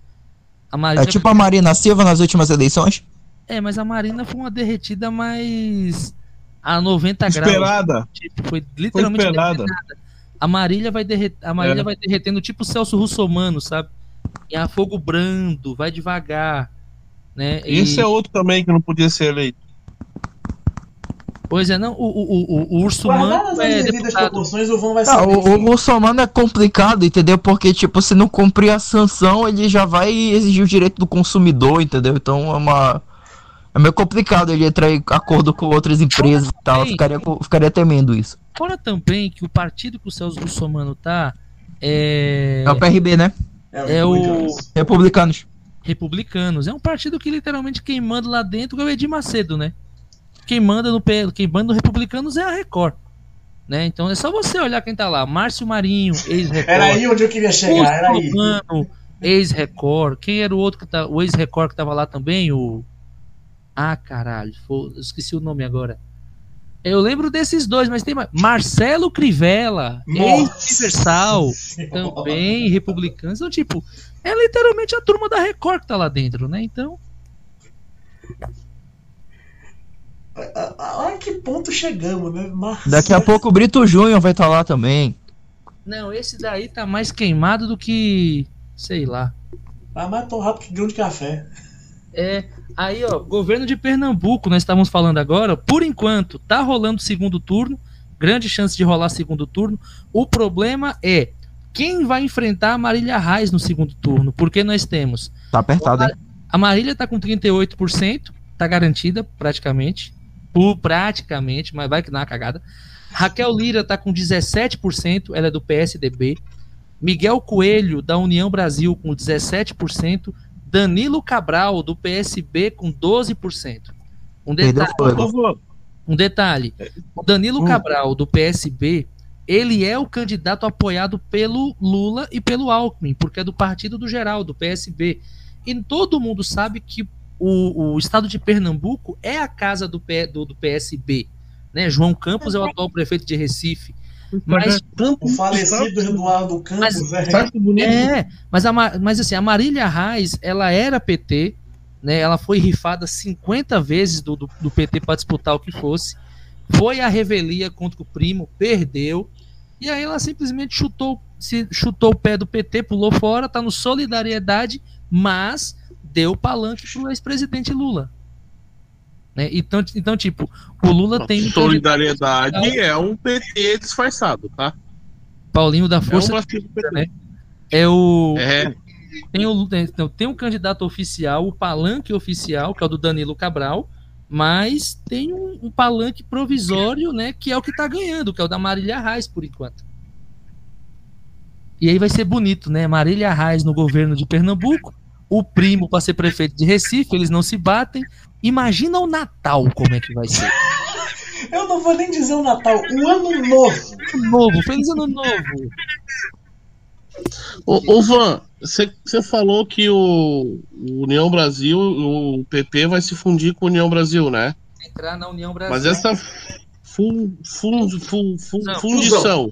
É tipo a Marina Silva nas últimas eleições. é, mas a Marina foi uma derretida mais a 90 graus. Esperada. Tipo, foi literalmente esperada. A Marília vai derreter, a Marília É. vai derretendo tipo o Celso Russomano, sabe? E a fogo brando, vai devagar, né? E- Esse é outro também que não podia ser eleito. Pois é, não, o, o, o, o Urso Guardadas Mano as é deputado. proporções, o Vão vai Ah, saber. o, o muçulmano é complicado, entendeu? Porque, tipo, se não cumprir a sanção, ele já vai exigir o direito do consumidor, entendeu? Então é uma. É meio complicado ele entrar em acordo com outras empresas e tal. Ficaria, ficaria temendo isso. Fora também que o partido que o Celso Russomano tá é, É o PRB, né? é o Republicanos. Republicanos. Republicanos. É um partido que literalmente quem manda lá dentro é o Edir Macedo, né? Quem manda no quem manda no Republicanos é a Record. Né? Então é só você olhar quem tá lá. Márcio Marinho, ex-Record. Era aí onde eu queria chegar, era aí. Mano, ex-Record. Quem era o outro que tá. O ex-Record que tava lá também? O. Ah, caralho. foi- esqueci o nome agora. Eu lembro desses dois, mas tem mais. Marcelo Crivella, ex-Universal. Também, republicanos. Então, tipo, é literalmente a turma da Record que tá lá dentro, né? Então. Olha que ponto chegamos, né? Marcelo. Daqui a pouco o Brito Júnior vai estar lá também. Não, esse daí tá mais queimado do que. Sei lá. Tá mais tão rápido que grão de café. É, aí, ó, governo de Pernambuco, nós estávamos falando agora, por enquanto, tá rolando segundo turno, grande chance de rolar segundo turno. O problema é quem vai enfrentar a Marília Reis no segundo turno, porque nós temos Tá apertado, hein? a Marília tá com 38%, tá garantida praticamente, por praticamente, mas vai que dá uma cagada. Raquel Lira tá com 17%, ela é do PSDB. Miguel Coelho, da União Brasil, com 17%. Danilo Cabral, do PSB, com 12%. Um detalhe, um detalhe. O Danilo Hum. Cabral, do PSB, ele é o candidato apoiado pelo Lula e pelo Alckmin, porque é do Partido do Geral, do PSB. E todo mundo sabe que o, o estado de Pernambuco é a casa do, do, do PSB. Né? João Campos é o atual prefeito de Recife. Mas O falecido Eduardo Campos Mas- é. Bonito? É, mas, a, Ma- mas assim, a Marília Reis, ela era PT, né? Ela foi rifada 50 vezes do, do, do PT para disputar o que fosse. Foi a revelia contra o primo, perdeu. E aí ela simplesmente chutou, se, chutou o pé do PT, pulou fora, tá no solidariedade, mas deu palanque pro ex-presidente Lula. Né? Então, então, tipo, o Lula tem um Solidariedade é um PT disfarçado, tá? Paulinho da É um Força do PT. né? é o É, tem, o, tem, então, tem um candidato oficial, o palanque oficial, que é o do Danilo Cabral, mas tem um, um palanque provisório, né, que é o que tá ganhando, que é o da Marília Reis, por enquanto. E aí vai ser bonito, né? Marília Reis no governo de Pernambuco, o primo para ser prefeito de Recife, eles não se batem. Imagina o Natal como é que vai ser. Eu não vou nem dizer o Natal, o Ano Novo. Ano novo, feliz ano novo. Ô, ô Van, você falou que o, o União Brasil, o PP vai se fundir com o União Brasil, né? Entrar na União Brasil. Mas essa fun, fun, fun, fun- Não, fundição,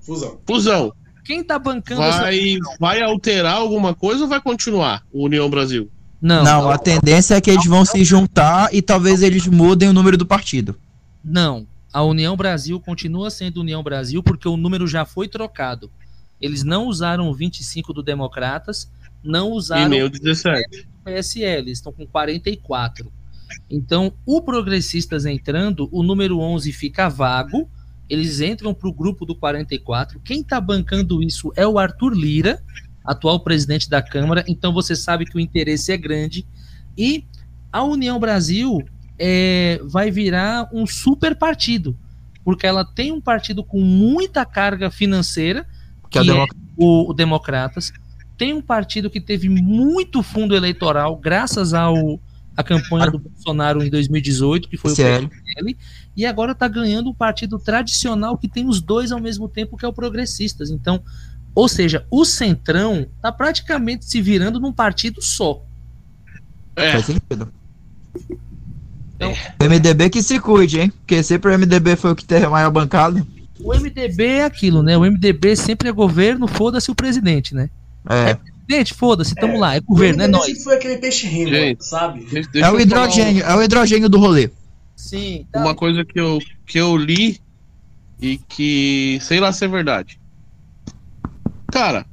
Fusão. fusão, Quem tá bancando essa vai, vai alterar alguma coisa ou vai continuar o União Brasil? Não, Não, a tendência é que eles vão se juntar e talvez eles mudem o número do partido. Não, a União Brasil continua sendo União Brasil porque o número já foi trocado. Eles não usaram o 25 do Democratas, não E usaram nem o o 17. PSL, eles estão com 44. Então, o Progressistas entrando, o número 11 fica vago, eles entram para o grupo do 44. Quem está bancando isso é o Arthur Lira, atual presidente da Câmara, então você sabe que o interesse é grande. E a União Brasil é, vai virar um super partido, porque ela tem um partido com muita carga financeira, que, Que é o é o, o Democratas, tem um partido que teve muito fundo eleitoral, graças ao a campanha do Bolsonaro em 2018, que foi o PSL. PSL, e agora está ganhando um partido tradicional que tem os dois ao mesmo tempo, que é o Progressistas. Então, ou seja, o Centrão está praticamente se virando num partido só. É, Faz sentido. Então, O MDB que se cuide, hein? Porque sempre o MDB foi o que teve a maior bancada. o MDB é aquilo, né? O MDB sempre é governo, foda-se o presidente, né? É. Presidente, foda-se, tamo É, lá, é governo, é nós. sempre foi aquele peixe Gente. sabe? deixa- deixa É o falar hidrogênio, é o hidrogênio do rolê. Sim, tá. Uma coisa que eu, que eu li e que sei lá se é verdade. Cara,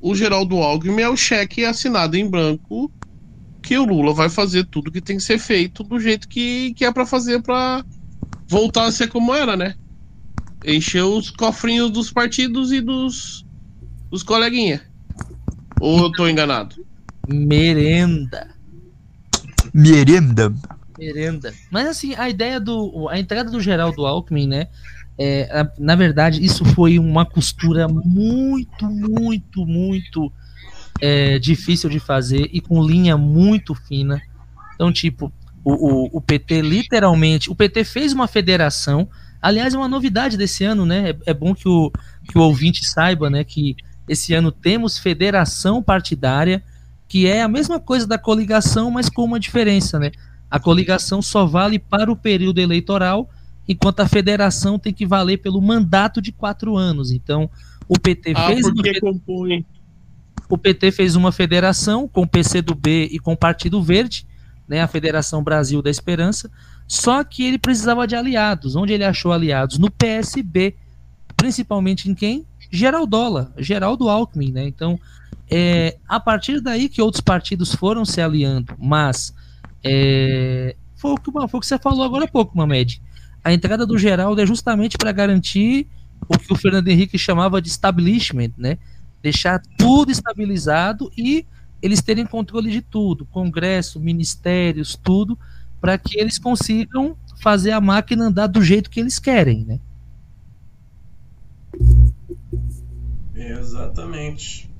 o Geraldo Alckmin é o cheque assinado em branco que o Lula vai fazer tudo que tem que ser feito do jeito que, que é pra fazer pra voltar a ser como era, né? Encher os cofrinhos dos partidos e dos, dos coleguinha. Ou eu tô enganado? Merenda. Merenda. Merenda. Mas assim, a ideia do. A entrada do Geraldo Alckmin, né? É, na verdade, isso foi uma costura muito, muito, muito é, difícil de fazer e com linha muito fina. Então, tipo, o, o, o PT literalmente. O PT fez uma federação. Aliás, é uma novidade desse ano, né? É, é bom que o, que o ouvinte saiba, né? Que esse ano temos federação partidária, que é a mesma coisa da coligação, mas com uma diferença, né? A coligação só vale para o período eleitoral, enquanto a federação tem que valer pelo mandato de quatro anos. Então, o PT Ah, fez uma compõe. o PT fez uma federação com o PCdoB e com o Partido Verde, né, a Federação Brasil da Esperança, só que ele precisava de aliados. Onde ele achou aliados? No PSB, principalmente em quem? Geraldola, Geraldo Alckmin, né? Então, é, a partir daí que outros partidos foram se aliando, mas é, foi, o que, foi o que você falou agora há pouco, Mamed. A entrada do Geraldo é justamente para garantir o que o Fernando Henrique chamava de establishment, né? deixar tudo estabilizado e eles terem controle de tudo, Congresso, ministérios, tudo, para que eles consigam fazer a máquina andar do jeito que eles querem, né? Exatamente.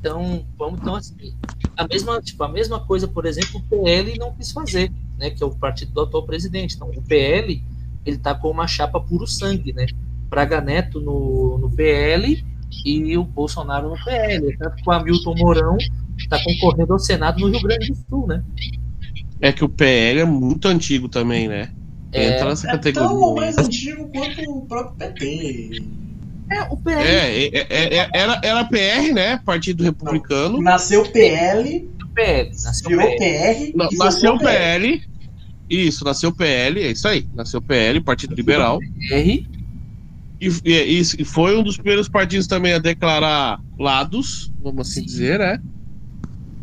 Então, vamos então assim, a mesma, tipo, a mesma coisa, por exemplo, o PL não quis fazer, né, que é o partido do atual presidente. Então, o PL, ele tá com uma chapa puro sangue, né? Braga Neto no, no PL e o Bolsonaro no PL. Tanto que o Hamilton Mourão está concorrendo ao Senado no Rio Grande do Sul, né? É que o PL é muito antigo também, né? É, Entra nessa É tão ou categoria. mais antigo quanto o próprio PT. É, o PL É, é, é, é, era, era PR, né? Partido Republicano. Nasceu PL, PL, nasceu virou PL. PR. Na- Nasceu voltou PL. Isso, nasceu PL, é isso aí. Nasceu PL, Partido Liberal. R, E, e, e- e foi um dos primeiros partidos também a declarar lados, vamos assim Sim. dizer, né?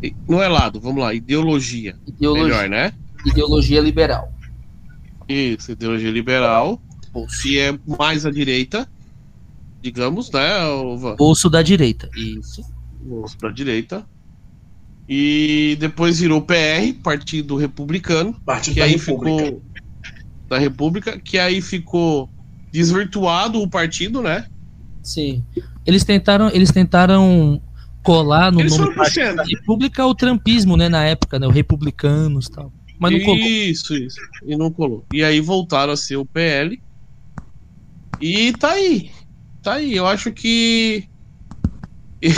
E- Não é lado, vamos lá, ideologia. ideologia, Melhor, né? ideologia liberal. Isso, ideologia liberal, Bolso. que é mais à direita, digamos, né? Bolso da direita. Isso. vamos pra direita. E depois virou PR, Partido Republicano, Partido que da aí República. ficou da República, que aí ficou desvirtuado o partido, né? Sim. Eles tentaram, eles tentaram colar no Eles nome da República o trampismo, né, na época, né, o republicanos e tal. Mas não colou. Isso, isso. E não colou. E aí voltaram a ser o PL. E tá aí. Tá aí. Eu acho que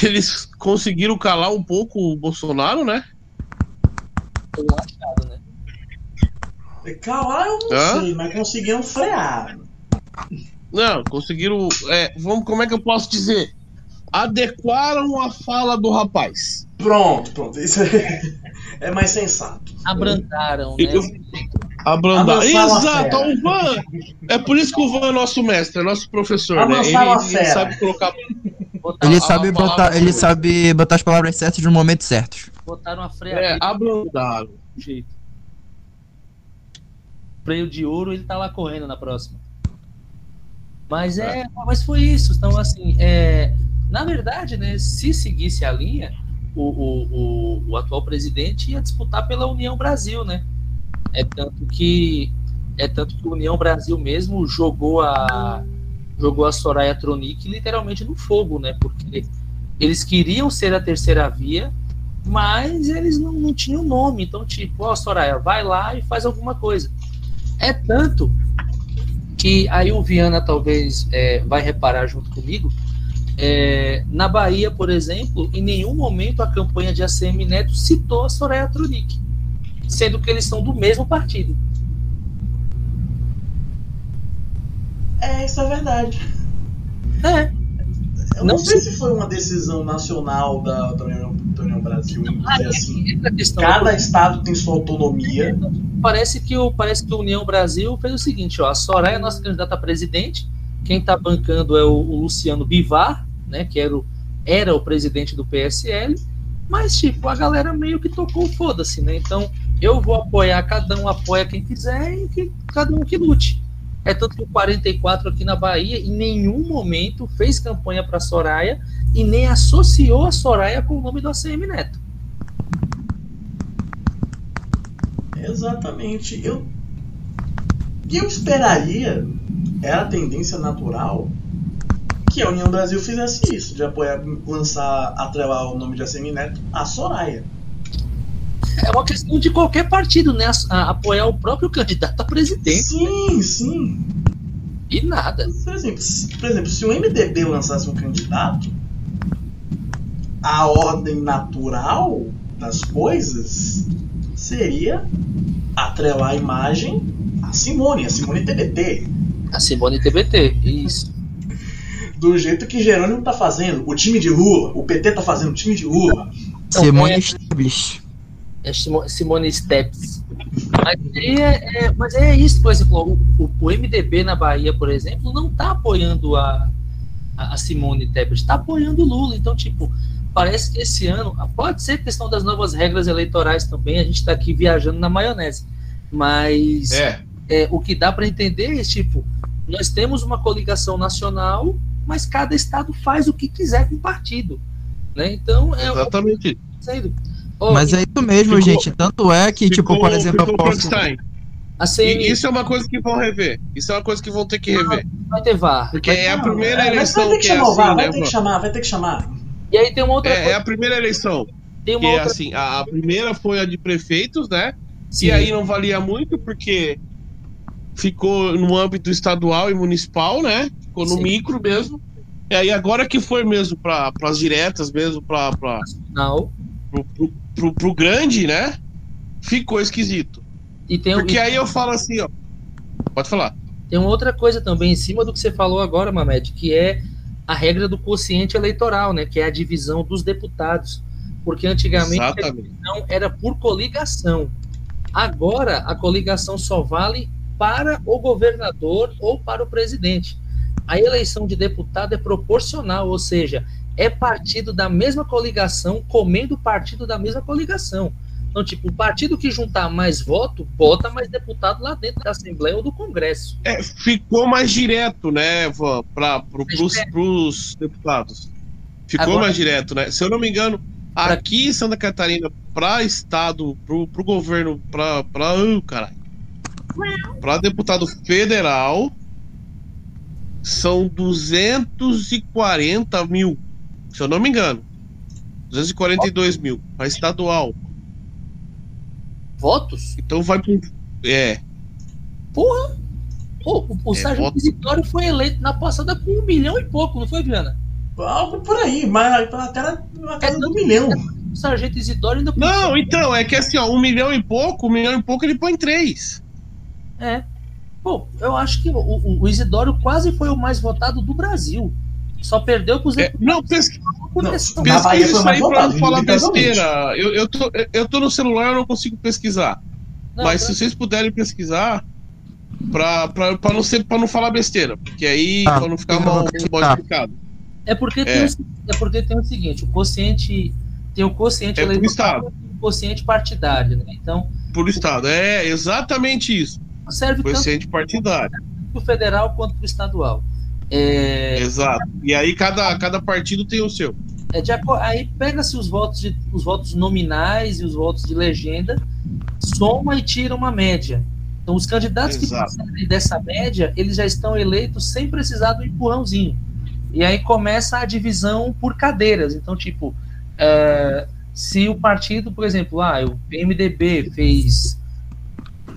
eles conseguiram calar um pouco o Bolsonaro, né? Calar eu não Hã? sei, mas conseguiram frear. Não, conseguiram. é, vamos, como é que eu posso dizer? Adequaram a fala do rapaz. Pronto, pronto. Isso é, é mais sensato. Abrandaram, né? Eu- Abrandar. Avançaram a Exato, o Van. É por isso que o Van é nosso mestre, é nosso professor, né? Ele, ele sabe colocar. Botaram, Ele sabe palavra botar, ele sabe botar as palavras certas no momento certo. botaram a É, freia abrandaram. do jeito. Freio de ouro, ele tá lá correndo na próxima. Mas é, mas foi isso. Então, assim, é, Na verdade, né, se seguisse a linha, o, o, o, o atual presidente ia disputar pela União Brasil, né? É tanto que é tanto que a União Brasil mesmo jogou a jogou a Soraya Tronic literalmente no fogo, né? Porque eles queriam ser a terceira via, mas eles não, não tinham nome. Então, tipo, ó, oh, Soraya, vai lá e faz alguma coisa. É tanto que aí o Viana talvez é, vai reparar junto comigo. É, na Bahia, por exemplo, em nenhum momento a campanha de ACM Neto citou a Soraya Tronic, sendo que eles são do mesmo partido. É, isso é verdade. É. Eu não, não sei se foi uma decisão nacional da, da, União, da União Brasil em dizer ah, assim, cada estado tem sua autonomia. Parece que, o, parece que a União Brasil fez o seguinte, ó, a Soraya é nossa candidata a presidente, quem está bancando é o, o, Luciano Bivar, né, que era o, era o presidente do PSL, mas tipo, a galera meio que tocou foda-se, né, então eu vou apoiar, cada um apoia quem quiser e que, cada um que lute. É tanto que o 44 aqui na Bahia em nenhum momento fez campanha para Soraya e nem associou a Soraya com o nome do ACM Neto. Exatamente. Eu eu esperaria, é a tendência natural, que a União Brasil fizesse isso, de apoiar, lançar, atrelar o nome de ACM Neto a Soraya. É uma questão de qualquer partido, né? A, a apoiar o próprio candidato a presidente. Sim, sim. E nada. Por exemplo, se, por exemplo, se o MDB lançasse um candidato, a ordem natural das coisas seria atrelar a imagem a Simone, a Simone TBT. A Simone TBT, isso. Do jeito que Jerônimo tá fazendo, o time de Lula, o PT tá fazendo o time de Lula. Simone é, Stablish é Simone Steps. Mas é, é, mas é isso, por exemplo, o, o, MDB na Bahia, por exemplo, não está apoiando a, a Simone Tebet, está apoiando o Lula. Então, tipo, parece que esse ano, pode ser questão das novas regras eleitorais também, a gente está aqui viajando na maionese. Mas é. é o que dá para entender é tipo, nós temos uma coligação nacional, mas cada estado faz o que quiser com o partido. Né? Então, é Exatamente. Oh, Mas é isso mesmo, ficou, gente. Tanto é que, tipo, ficou, tipo, por exemplo, eu posso. Assim, isso é uma coisa que vão rever. Isso é uma coisa que vão ter que rever. Vai ter VAR. Porque é a primeira é, eleição vai ter que, que chamar, é assim, vai né, ter que chamar, vai ter que chamar. E aí tem uma outra é, coisa. É a primeira eleição. Tem uma que é outra... é assim, a, a, primeira foi a de prefeitos, né? Sim. E aí não valia muito porque ficou no âmbito estadual e municipal, né? Ficou no Sim. micro mesmo. E aí agora que foi mesmo para as diretas mesmo, para não pro, pro, pro, pro, grande, né? Ficou esquisito. E tem, Porque e... aí eu falo assim, ó. Pode falar. Tem outra coisa também em cima do que você falou agora, Mamed, que é a regra do quociente eleitoral, né? Que é a divisão dos deputados. Porque antigamente Exatamente. a divisão era por coligação. Agora a coligação só vale para o governador ou para o presidente. A eleição de deputado é proporcional, ou seja, é partido da mesma coligação comendo partido da mesma coligação. Então, tipo, o partido que juntar mais voto, bota mais deputado lá dentro da Assembleia ou do Congresso. É, ficou mais direto, né, para pro, os deputados. Ficou Agora, mais direto, né? Se eu não me engano, aqui em Santa Catarina, para Estado, para o governo, para. Pra, uh, caralho. Para deputado federal, são 240 mil se eu não me engano. 242 mil. Para estadual. Votos? Então vai pro. É. Porra! Pô, o, o é, Sargento Isidoro foi eleito na passada com um milhão e pouco, não foi, Viana? Algo por aí, mas a cara, a cara é, do milhão. O Sargento Isidoro ainda. Não, então, é que assim, ó, um milhão e pouco, um milhão e pouco ele põe três. É. Pô, eu acho que o, o Isidoro quase foi o mais votado do Brasil. Só perdeu para os é, Não, pesquisa, não, pesquisa isso aí para não falar besteira. Eu, eu, tô, eu tô no celular, eu não consigo pesquisar. Não, Mas pra... se vocês puderem pesquisar, para não, ser, pra não falar besteira, porque aí ah, para não ficar mal modificado. É porque, é. Tem o, é porque tem o seguinte: o quociente. Tem o quociente é eleitoral e o quociente partidário, né? Então. Por Estado, é exatamente isso. Serve quociente tanto partidário. Para o federal quanto para o estadual. É, Exato. E aí cada, cada partido tem o seu. é de aí pega-se os votos de, os votos nominais e os votos de legenda, soma e tira uma média. Então os candidatos Exato. que passarem dessa média, eles já estão eleitos sem precisar do empurrãozinho. E aí começa a divisão por cadeiras. Então, tipo, é, se o partido, por exemplo, ah, o PMDB fez,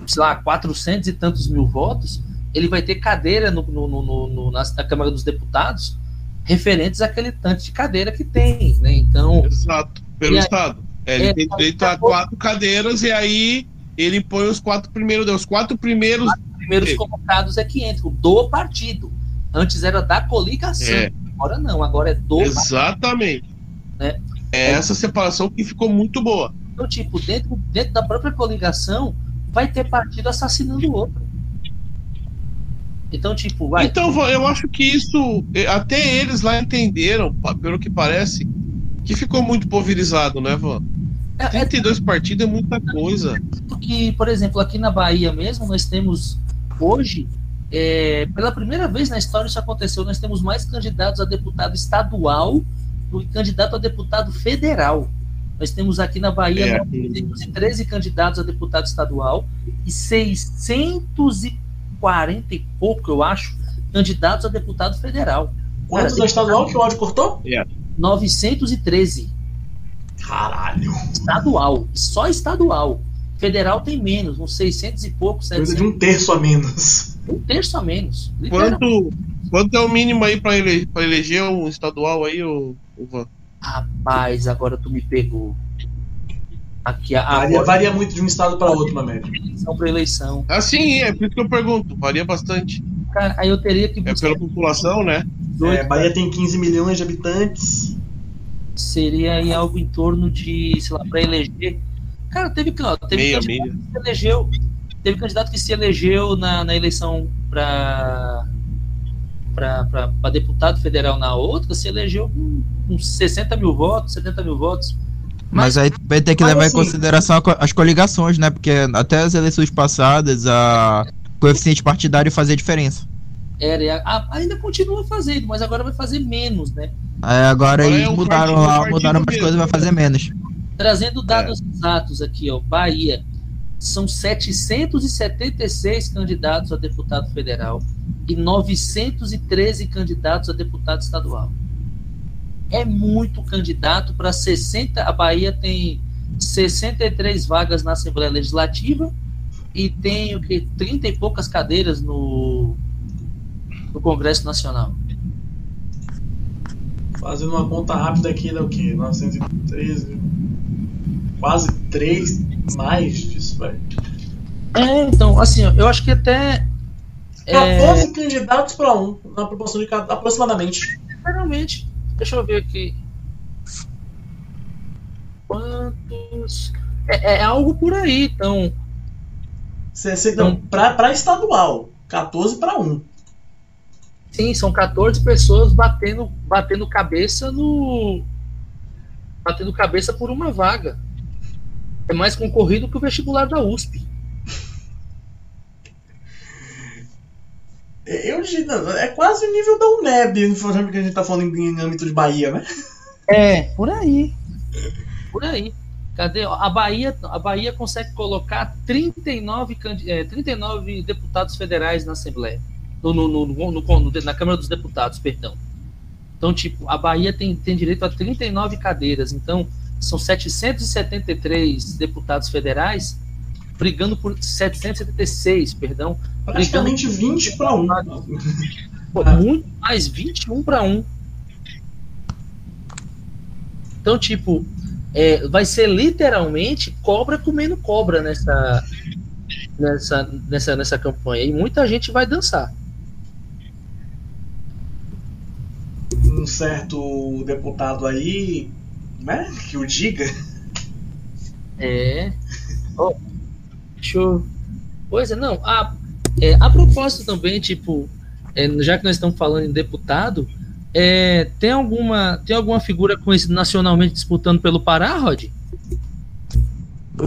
sei lá, 400 e tantos mil votos, ele vai ter cadeira no, no- no- no- na, Câmara dos Deputados referentes àquele tanto de cadeira que tem, né? Então, Exato. Pelo aí- Estado. É, ele É, tem direito a quatro cadeiras e aí ele põe os quatro primeiros. Os quatro primeiros. primeiros Sim. colocados é que entram, do partido. Antes era da coligação, É. agora não, agora é do partido. Exatamente. Né? É essa separação que ficou muito boa. Então, tipo, dentro, dentro da própria coligação, vai ter partido assassinando o outro. Então, tipo, vai. Então, eu acho que isso. eh, Até eles lá entenderam, pelo que parece, que ficou muito pulverizado, né, Van? é, é 32 partidos é muita coisa. tanto que, por exemplo, aqui na Bahia mesmo, nós temos hoje, é, pela primeira vez na história isso aconteceu, nós temos mais candidatos a deputado estadual do que candidato a deputado federal. Nós temos aqui na Bahia É. 913 candidatos a deputado estadual e 640 e pouco, eu acho, candidatos a deputado federal. Quantos Cara, da estadual que o áudio cortou? 913 Caralho. estadual, só estadual. Federal tem menos, uns 600 e pouco, Coisa 700, de um terço a menos. um terço a menos. Quanto, quanto é o mínimo aí pra, ele, eleger um estadual aí, o, Van? Rapaz, agora tu me pegou. Aqui, a Varia, agora, varia muito de um estado para outro, na média. eleição para eleição. Assim, é por isso que eu pergunto. Varia bastante. Cara, aí eu teria que É pela população, né? É, Bahia tem 15 milhões de habitantes. seria aí algo em torno de, sei lá, para eleger. Cara, teve, ó, teve Meia, candidato meia. que se elegeu, teve candidato que se elegeu na, na eleição para para deputado federal na outra, se elegeu com, com 60 mil votos, 70 mil votos. Mas aí vai ter que Mas levar assim- em consideração as coligações, né? Porque até as eleições passadas, a coeficiente partidário fazia diferença. Era, e a- a- ainda continua fazendo, mas agora vai fazer menos, né? Aí agora, Agora eles é um mudaram partido- lá, partido mudaram umas mesmo. coisas, vai fazer menos. Trazendo dados exatos aqui, ó, Bahia. São 776 candidatos a deputado federal e 913 candidatos a deputado estadual. É muito candidato para 60. A Bahia tem 63 vagas na Assembleia Legislativa e tem o que 30 e poucas cadeiras no, no Congresso Nacional. Fazendo uma conta rápida aqui, dá o quê? 913. Quase 3 mais disso, velho. É, então, assim, eu acho que até. É, 14 candidatos para um, na proporção de aproximadamente. Literalmente. Deixa eu ver aqui. Quantos. É, é algo por aí, então. 60, não, para estadual, 14 para 1. Sim, são 14 pessoas batendo, batendo cabeça no. Batendo cabeça por uma vaga. É mais concorrido que o vestibular da USP. Eu é quase o nível da UNEB, que a gente tá falando em âmbito de Bahia, né? É, por aí. Por aí. Cadê? A Bahia, a Bahia consegue colocar 39, candi- é, 39 deputados federais na Assembleia. No, no, no, no- no- no- na Câmara dos Deputados, perdão. Então, tipo, a Bahia tem, tem direito a 39 cadeiras. Então, são 773 deputados federais brigando por 776, perdão. Praticamente 20 para 1. Pô, muito mais, 21 para 1. Então, tipo, é, vai ser literalmente cobra comendo cobra nessa, nessa, nessa, nessa campanha. E muita gente vai dançar. Um certo deputado aí, né? Que o diga. É. Ó, deixa eu. Pois é, não. A, é, a propósito também, tipo, é, já que nós estamos falando em deputado, é, tem, alguma, tem alguma figura conhecida nacionalmente disputando pelo Pará, Rod?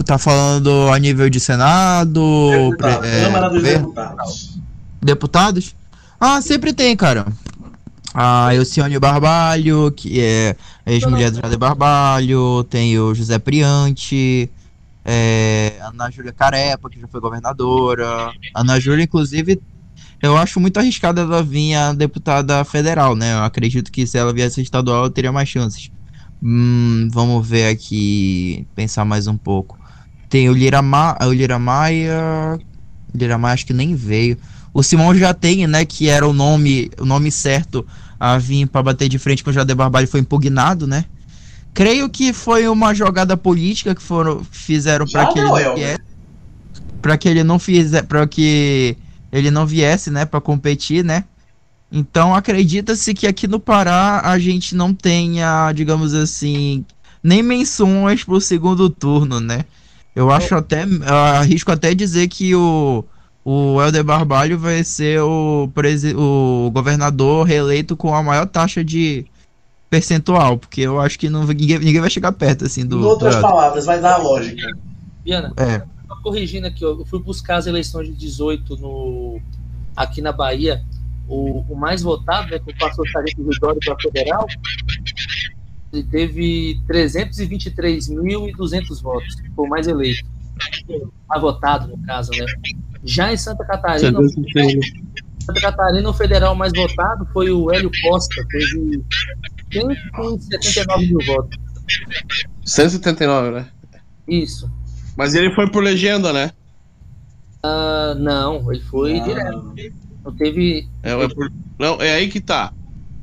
Tá falando a nível de Senado, Deputado, pre- é, Câmara dos governo, Deputados. deputados? Ah, sempre tem, cara. a Elcione Barbalho, que é ex-mulher do Jader Barbalho, tem o José Priante, é, Ana Júlia Carepa, que já foi governadora. Ana Júlia, inclusive, eu acho muito arriscada ela vir a deputada federal, né? Eu acredito que se ela viesse estadual, eu teria mais chances. Hum, vamos ver aqui, pensar mais um pouco. Tem o Lira, Ma o Lira Maia. Lira Maia acho que nem veio. O Simão já tem, né? Que era o nome, o nome certo a vir para bater de frente com o Jader Barbalho foi impugnado, né? Creio que foi uma jogada política que foram fizeram para que ele não viesse, para que ele não fizesse, para que ele não viesse, né, para competir, né? Então acredita-se que aqui no Pará a gente não tenha, digamos assim, nem menções pro segundo turno, né? Eu acho até, eu arrisco até dizer que o, o Helder Barbalho vai ser o, o governador reeleito com a maior taxa de percentual, porque eu acho que não, ninguém, ninguém vai chegar perto, assim, do... Em outras do palavras, vai dar a lógica. Viana, É. só corrigindo aqui, ó, eu fui buscar as eleições de 18 no, aqui na Bahia, o, o mais votado, né, que passou o Sargento Ridório para federal, ele teve 323.200 votos, foi o mais eleito. Mais votado, no caso, né? Já em Santa Catarina, Santa Catarina, o federal mais votado foi o Hélio Costa, teve 179 mil votos. 179, né? Isso. Mas ele foi por legenda, né? Ah, não, ele foi Ah, direto. Não teve. É, é por- Não, é aí que tá.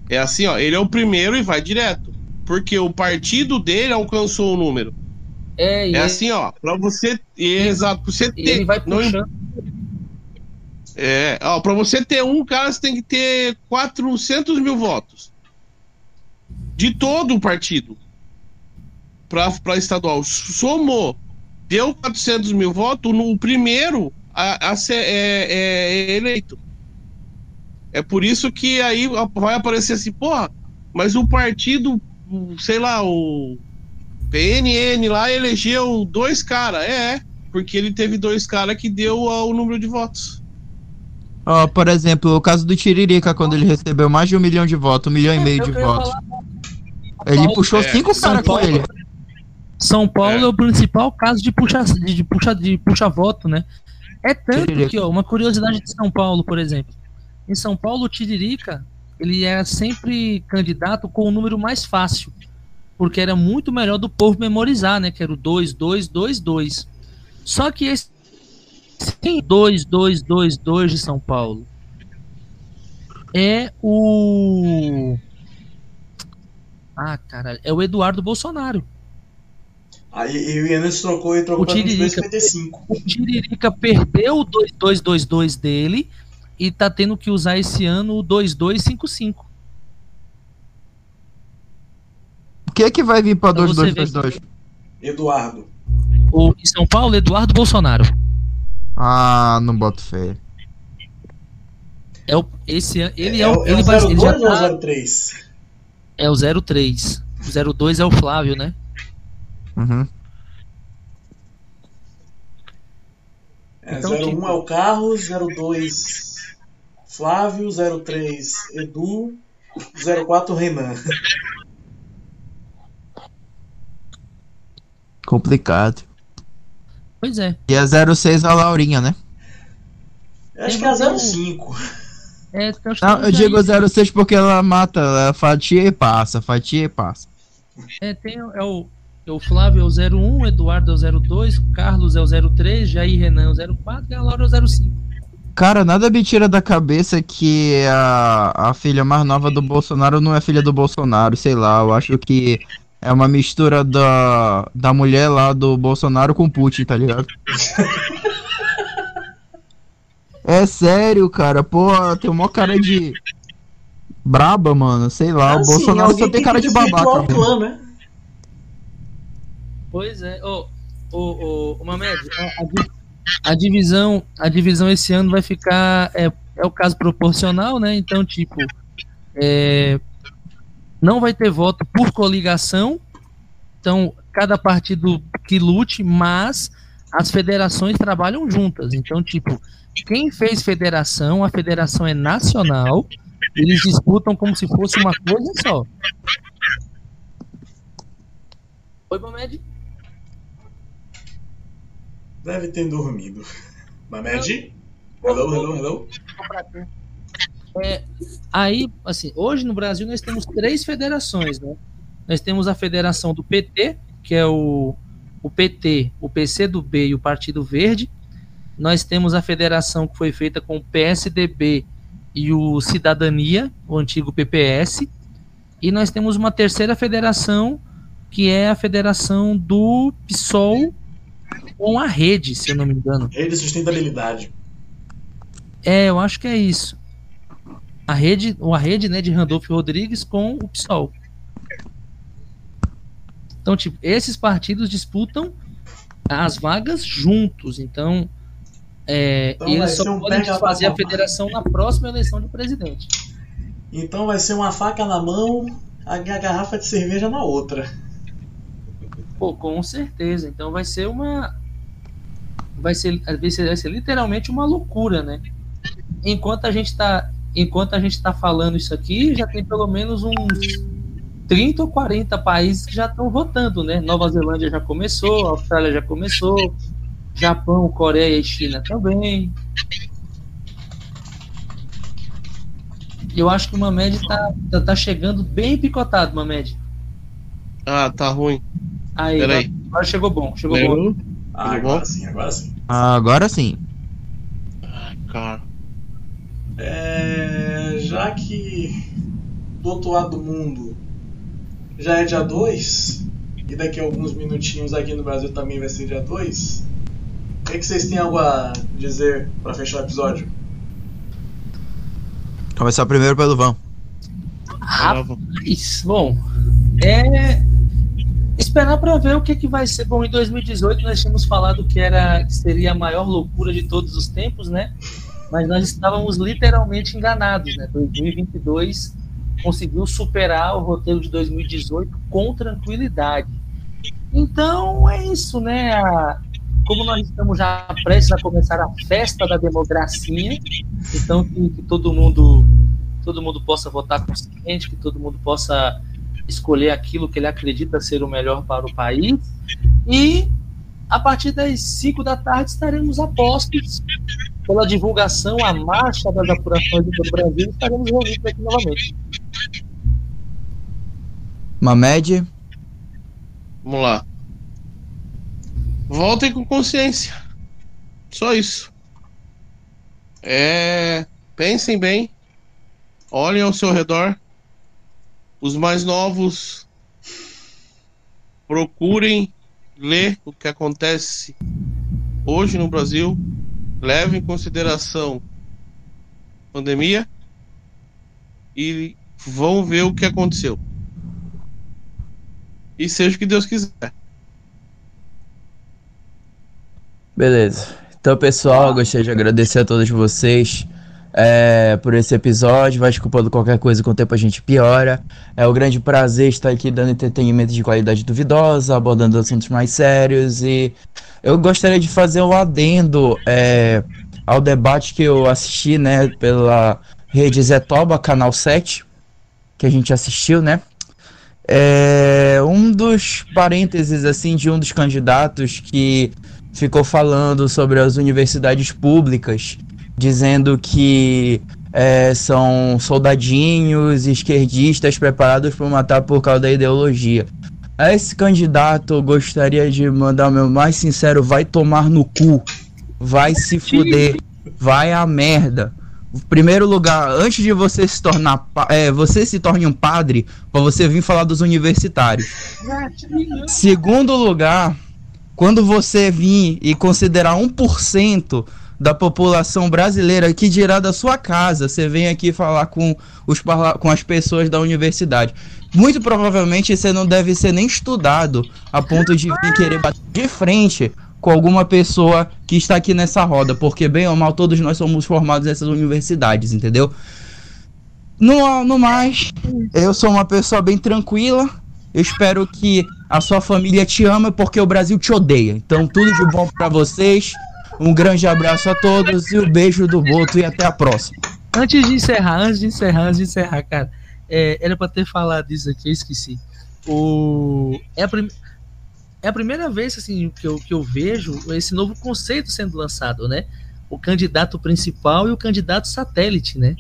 É assim, ó. Ele é o primeiro e vai direto. Porque o partido dele alcançou o número. É, É assim, ó. Pra você. Exato. Pra você ter. ele vai não- puxando. É, ó, pra você ter um cara, você tem que ter 400 mil votos. De todo o partido. Pra estadual. Somou. Deu 400 mil votos, no primeiro a, a ser é, é- é eleito. É por isso que aí vai aparecer assim, porra, mas o partido, sei lá, o PNN lá elegeu dois caras. É, porque ele teve dois caras que deu o número de votos. Ó, por exemplo, o caso do Tiririca, quando ele recebeu mais de um milhão de votos, um milhão e meio de votos. falar- Ele Paulo- puxou É, cinco São caras com Paulo- ele. São Paulo É. é. o principal caso de puxa, de, de puxa, de puxa voto, né? É tanto Tiririca. que, ó, uma curiosidade de São Paulo, por exemplo. Em São Paulo, o Tiririca, ele era sempre candidato com o número mais fácil, porque era muito melhor do povo memorizar, né? Que era o 2, 2, 2, 2. Só que esse 2, 2, 2, 2 de São Paulo é o. Ah, caralho. É o Eduardo Bolsonaro. Aí o Yannis trocou e trocou O Tiririca. 22,55. O Tiririca perdeu o 2222 dele e tá tendo que usar esse ano o 2255. O que que vai vir pra Pra você 2222? Eduardo. O, em São Paulo, Eduardo Bolsonaro. Ah, não boto fé. É o, esse, ele é, é, o, o- é ele o vai, ele 02 já ou tá, o 03? É o 03. O 02 é o Flávio, né? Uhum. É, Então, 01 tipo- é o Carlos, 02 Flávio, 03 Edu, 04 Renan. Complicado. Pois é. E é 06 a Laurinha, né? Eu acho que é 05. É, Não, eu digo aí. 06 porque ela mata, ela fatia e passa, fatia e passa. É, tem, é o, é o Flávio é o 01, o Eduardo é o 02, o Carlos é o 03, Jair Renan é o 04 e a Laura é o 05. Cara, nada me tira da cabeça que a, a filha mais nova do Bolsonaro não é filha do Bolsonaro, sei lá, eu acho que é uma mistura da, da mulher lá do Bolsonaro com Putin, tá ligado? É sério, cara, pô, tem uma cara de braba, mano, sei lá, o Assim, Bolsonaro só tem cara de babaca. clã, né? Pois é. Ô, ô, ô, Mamed, a divisão, a divisão esse ano vai ficar. É, é o caso proporcional, né? Então, tipo, é, não vai ter voto por coligação. Então, cada partido que lute, mas as federações trabalham juntas. Então, tipo, quem fez federação, a federação é nacional, Eles disputam como se fosse uma coisa só. Oi, Mamed? Deve ter dormido. Mamed? Hello, hello, hello. É, aí, assim, hoje no Brasil nós temos três federações, né? Nós temos a federação do PT, que é o, o PT, o PCdoB e o Partido Verde. Nós temos a federação que foi feita com o PSDB e o Cidadania, o antigo PPS. E nós temos uma terceira federação, que é a federação do PSOL com a rede, se eu não me engano. Rede de sustentabilidade. É, eu acho que é isso. A rede, a rede né, de Randolph Rodrigues com o PSOL. Então, tipo, esses partidos disputam as vagas juntos. Então, é, Então eles só um podem fazer a federação na próxima eleição de presidente. Então vai ser uma faca na mão, a ga- garrafa de cerveja na outra. Pô, com certeza. Então vai ser uma. Vai ser, vai ser, vai ser literalmente uma loucura, né? Enquanto a gente tá. Enquanto a gente tá falando isso aqui, já tem pelo menos uns 30 ou 40 países que já estão votando, né? Nova Zelândia já começou, Austrália já começou, Japão, Coreia e China também. Eu acho que o Mamed tá, tá, tá chegando bem picotado, Mamed. Ah, tá ruim. Aí, Peraí. agora, agora chegou bom, chegou bom. Lembro? Ah, agora bom? sim, agora sim. Agora sim. Ai, cara. É, já que do outro lado do mundo já é dia 2, e daqui a alguns minutinhos aqui no Brasil também vai ser dia 2, o que, que vocês têm algo a dizer para fechar o episódio? Começar primeiro pelo Van. Rapaz, bom, é esperar para ver o que, que vai ser. Bom, em 2018 nós tínhamos falado que era que seria a maior loucura de todos os tempos, né? Mas nós estávamos literalmente enganados, né? 2022 conseguiu superar o roteiro de 2018 com tranquilidade. Então é isso, né? Como nós estamos já prestes a começar a festa da democracia, então que, que todo mundo todo mundo possa votar consciente, que todo mundo possa escolher aquilo que ele acredita ser o melhor para o país. E a partir das 5 da tarde estaremos a postos pela divulgação, a marcha das apurações de todo o Brasil, estaremos reunidos aqui novamente. Mamed. Vamos lá. Voltem com consciência. Só isso. É. Pensem bem. Olhem ao seu redor. Os mais novos. Procurem ler o que acontece hoje no Brasil. Levem em consideração a pandemia. E vão ver o que aconteceu. E seja o que Deus quiser. Beleza. Então, pessoal, gostaria de agradecer a todos vocês é, por esse episódio. Vai desculpando qualquer coisa, com o tempo a gente piora. É um grande prazer estar aqui dando entretenimento de qualidade duvidosa, abordando assuntos mais sérios. E eu gostaria de fazer um adendo é, ao debate que eu assisti, né, pela rede Zetoba, canal 7, que a gente assistiu, né? É, um dos parênteses, assim, de um dos candidatos que ficou falando sobre as universidades públicas, dizendo que é, são soldadinhos esquerdistas preparados para matar por causa da ideologia. Esse candidato eu gostaria de mandar meu mais sincero: vai tomar no cu, vai se fuder, vai a merda. Primeiro lugar, antes de você se tornar, é, você se torne um padre para você vir falar dos universitários. Segundo lugar, quando você vir e considerar 1% da população brasileira que dirá da sua casa, você vem aqui falar com, os, com as pessoas da universidade. Muito provavelmente você não deve ser nem estudado a ponto de vir querer bater de frente com alguma pessoa que está aqui nessa roda, porque bem ou mal todos nós somos formados nessas universidades, entendeu? No, no mais, eu sou uma pessoa bem tranquila. Eu espero que a sua família te ama porque o Brasil te odeia. Então, tudo de bom pra vocês. Um grande abraço a todos e o beijo do Boto e até a próxima. Antes de encerrar, antes de encerrar, antes de encerrar, cara, é, era pra ter falado isso aqui, eu esqueci. O, é, a prim- é a primeira vez assim, que, eu, que eu vejo esse novo conceito sendo lançado, né? O candidato principal e o candidato satélite, né?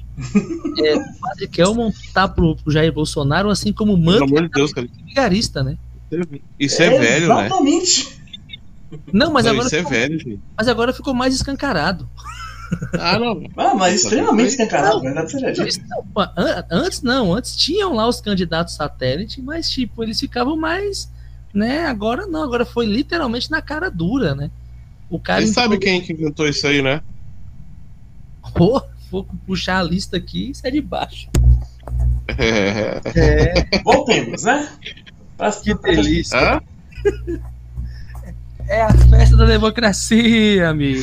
É, o Padre Kelmon tá pro, pro Jair Bolsonaro, assim como o Pelo Mano amor de Deus, cara. vigarista, né? Isso é, velho, né? Exatamente. Não, mas, Não, agora isso é ficou, velho, gente. mas agora ficou mais escancarado. Ah, não. Ah, mas extremamente escancarado, an- antes não, antes tinham lá os candidatos satélite, mas tipo, eles ficavam mais, né? Agora não, agora foi literalmente na cara dura, né? O cara Você sabe quem que inventou isso aí, né? Pô, vou puxar a lista aqui e sai de baixo. É. Voltemos, né? Pra- Que delícia. Hã? É a festa da democracia, amigo.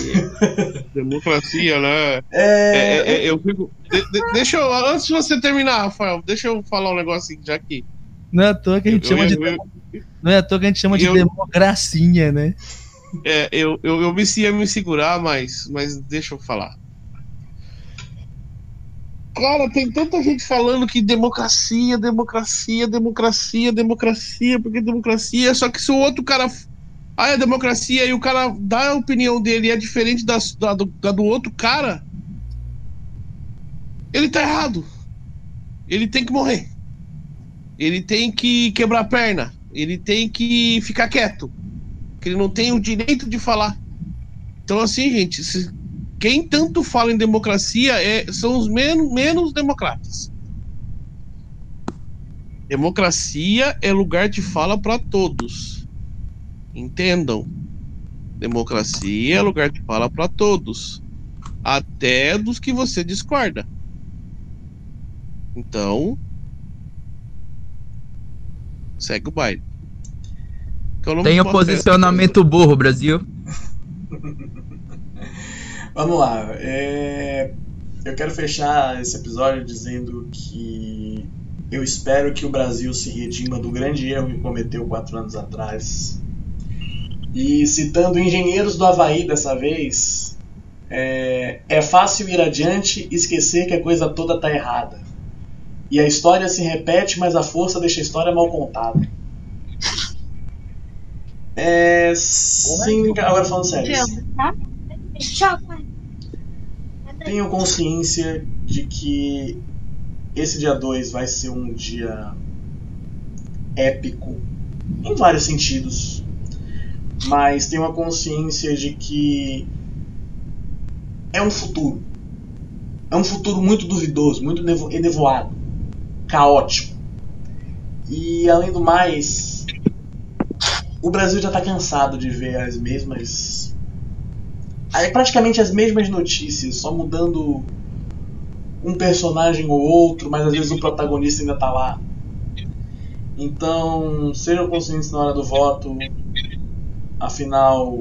Democracia, né? É, É, é, é, eu fico. de- de- deixa eu. Antes de você terminar, Rafael, deixa eu falar um negócio aqui, já que. Não é à toa que a gente Eu- chama de eu- eu- não é à toa que a gente chama de eu- democracia, né? É, eu, eu, eu me ia me segurar, mas, mas deixa eu falar. Cara, tem tanta gente falando que democracia, democracia, democracia, democracia, porque democracia, só que se o outro cara. Ah, é democracia, e o cara dá a opinião dele e é diferente da, da, do, da do outro cara, ele tá errado. Ele tem que morrer. Ele tem que quebrar a perna. Ele tem que ficar quieto que ele não tem o direito de falar. Então, assim, gente, se- quem tanto fala em democracia é- são os men menos democratas. Democracia é lugar de fala para todos. Entendam. Democracia é lugar de fala para todos. Até dos que você discorda. Então. Segue o baile. Tem o fé. posicionamento burro, Brasil. Vamos lá. é, Eu quero fechar esse episódio dizendo que eu espero que o Brasil se redima do grande erro que cometeu quatro anos atrás. E citando engenheiros do Havaí dessa vez, é, é fácil ir adiante e esquecer que a coisa toda está errada. E a história se repete, mas a força deixa a história mal contada. É, sim, agora falando sério. tá? Tenho consciência de que esse dia 2 vai ser um dia épico em vários sentidos. Mas tenho a consciência de que é um futuro. É um futuro muito duvidoso, muito nevo- enevoado, caótico. E além do mais, o Brasil já está cansado de ver as mesmas praticamente as mesmas notícias, só mudando um personagem ou outro, mas às vezes o protagonista ainda tá lá. Então, sejam conscientes na hora do voto. Afinal,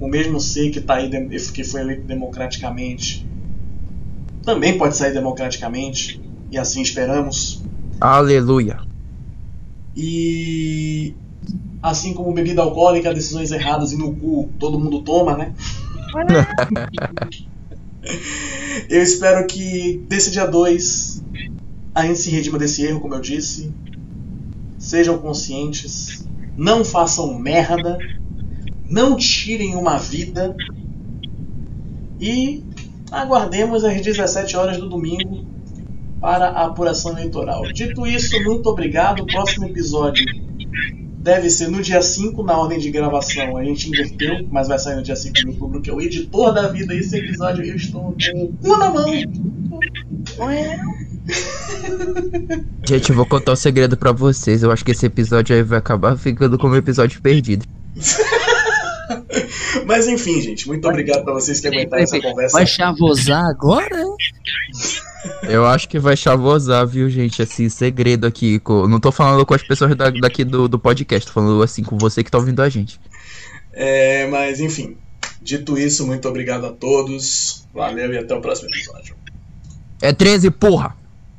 o mesmo ser que tá aí que foi eleito democraticamente também pode sair democraticamente, e assim esperamos. Aleluia. E assim como bebida alcoólica, decisões erradas e no cu todo mundo toma, né? Eu espero que desse dia 2 a gente se redima desse erro, como eu disse. Sejam conscientes, não façam merda, não tirem uma vida e aguardemos às 17 horas do domingo para a apuração eleitoral. Dito isso, muito obrigado. O próximo episódio deve ser no dia 5, na ordem de gravação. A gente inverteu, mas vai sair no dia 5 de outubro, que é o editor da vida. Esse episódio eu estou com o cu na mão. Gente, eu vou contar um segredo pra vocês. Eu acho que esse episódio aí vai acabar ficando como episódio perdido. Mas enfim, gente, muito obrigado pra vocês que aguentaram essa conversa. Vai chavosar agora? Eu acho que vai chavosar, viu, gente? Assim, segredo aqui. co- Não tô falando com as pessoas da- daqui do, do podcast, tô falando assim com você que tá ouvindo a gente. É, mas enfim, dito isso, muito obrigado a todos. Valeu e até o próximo episódio. É 13, porra!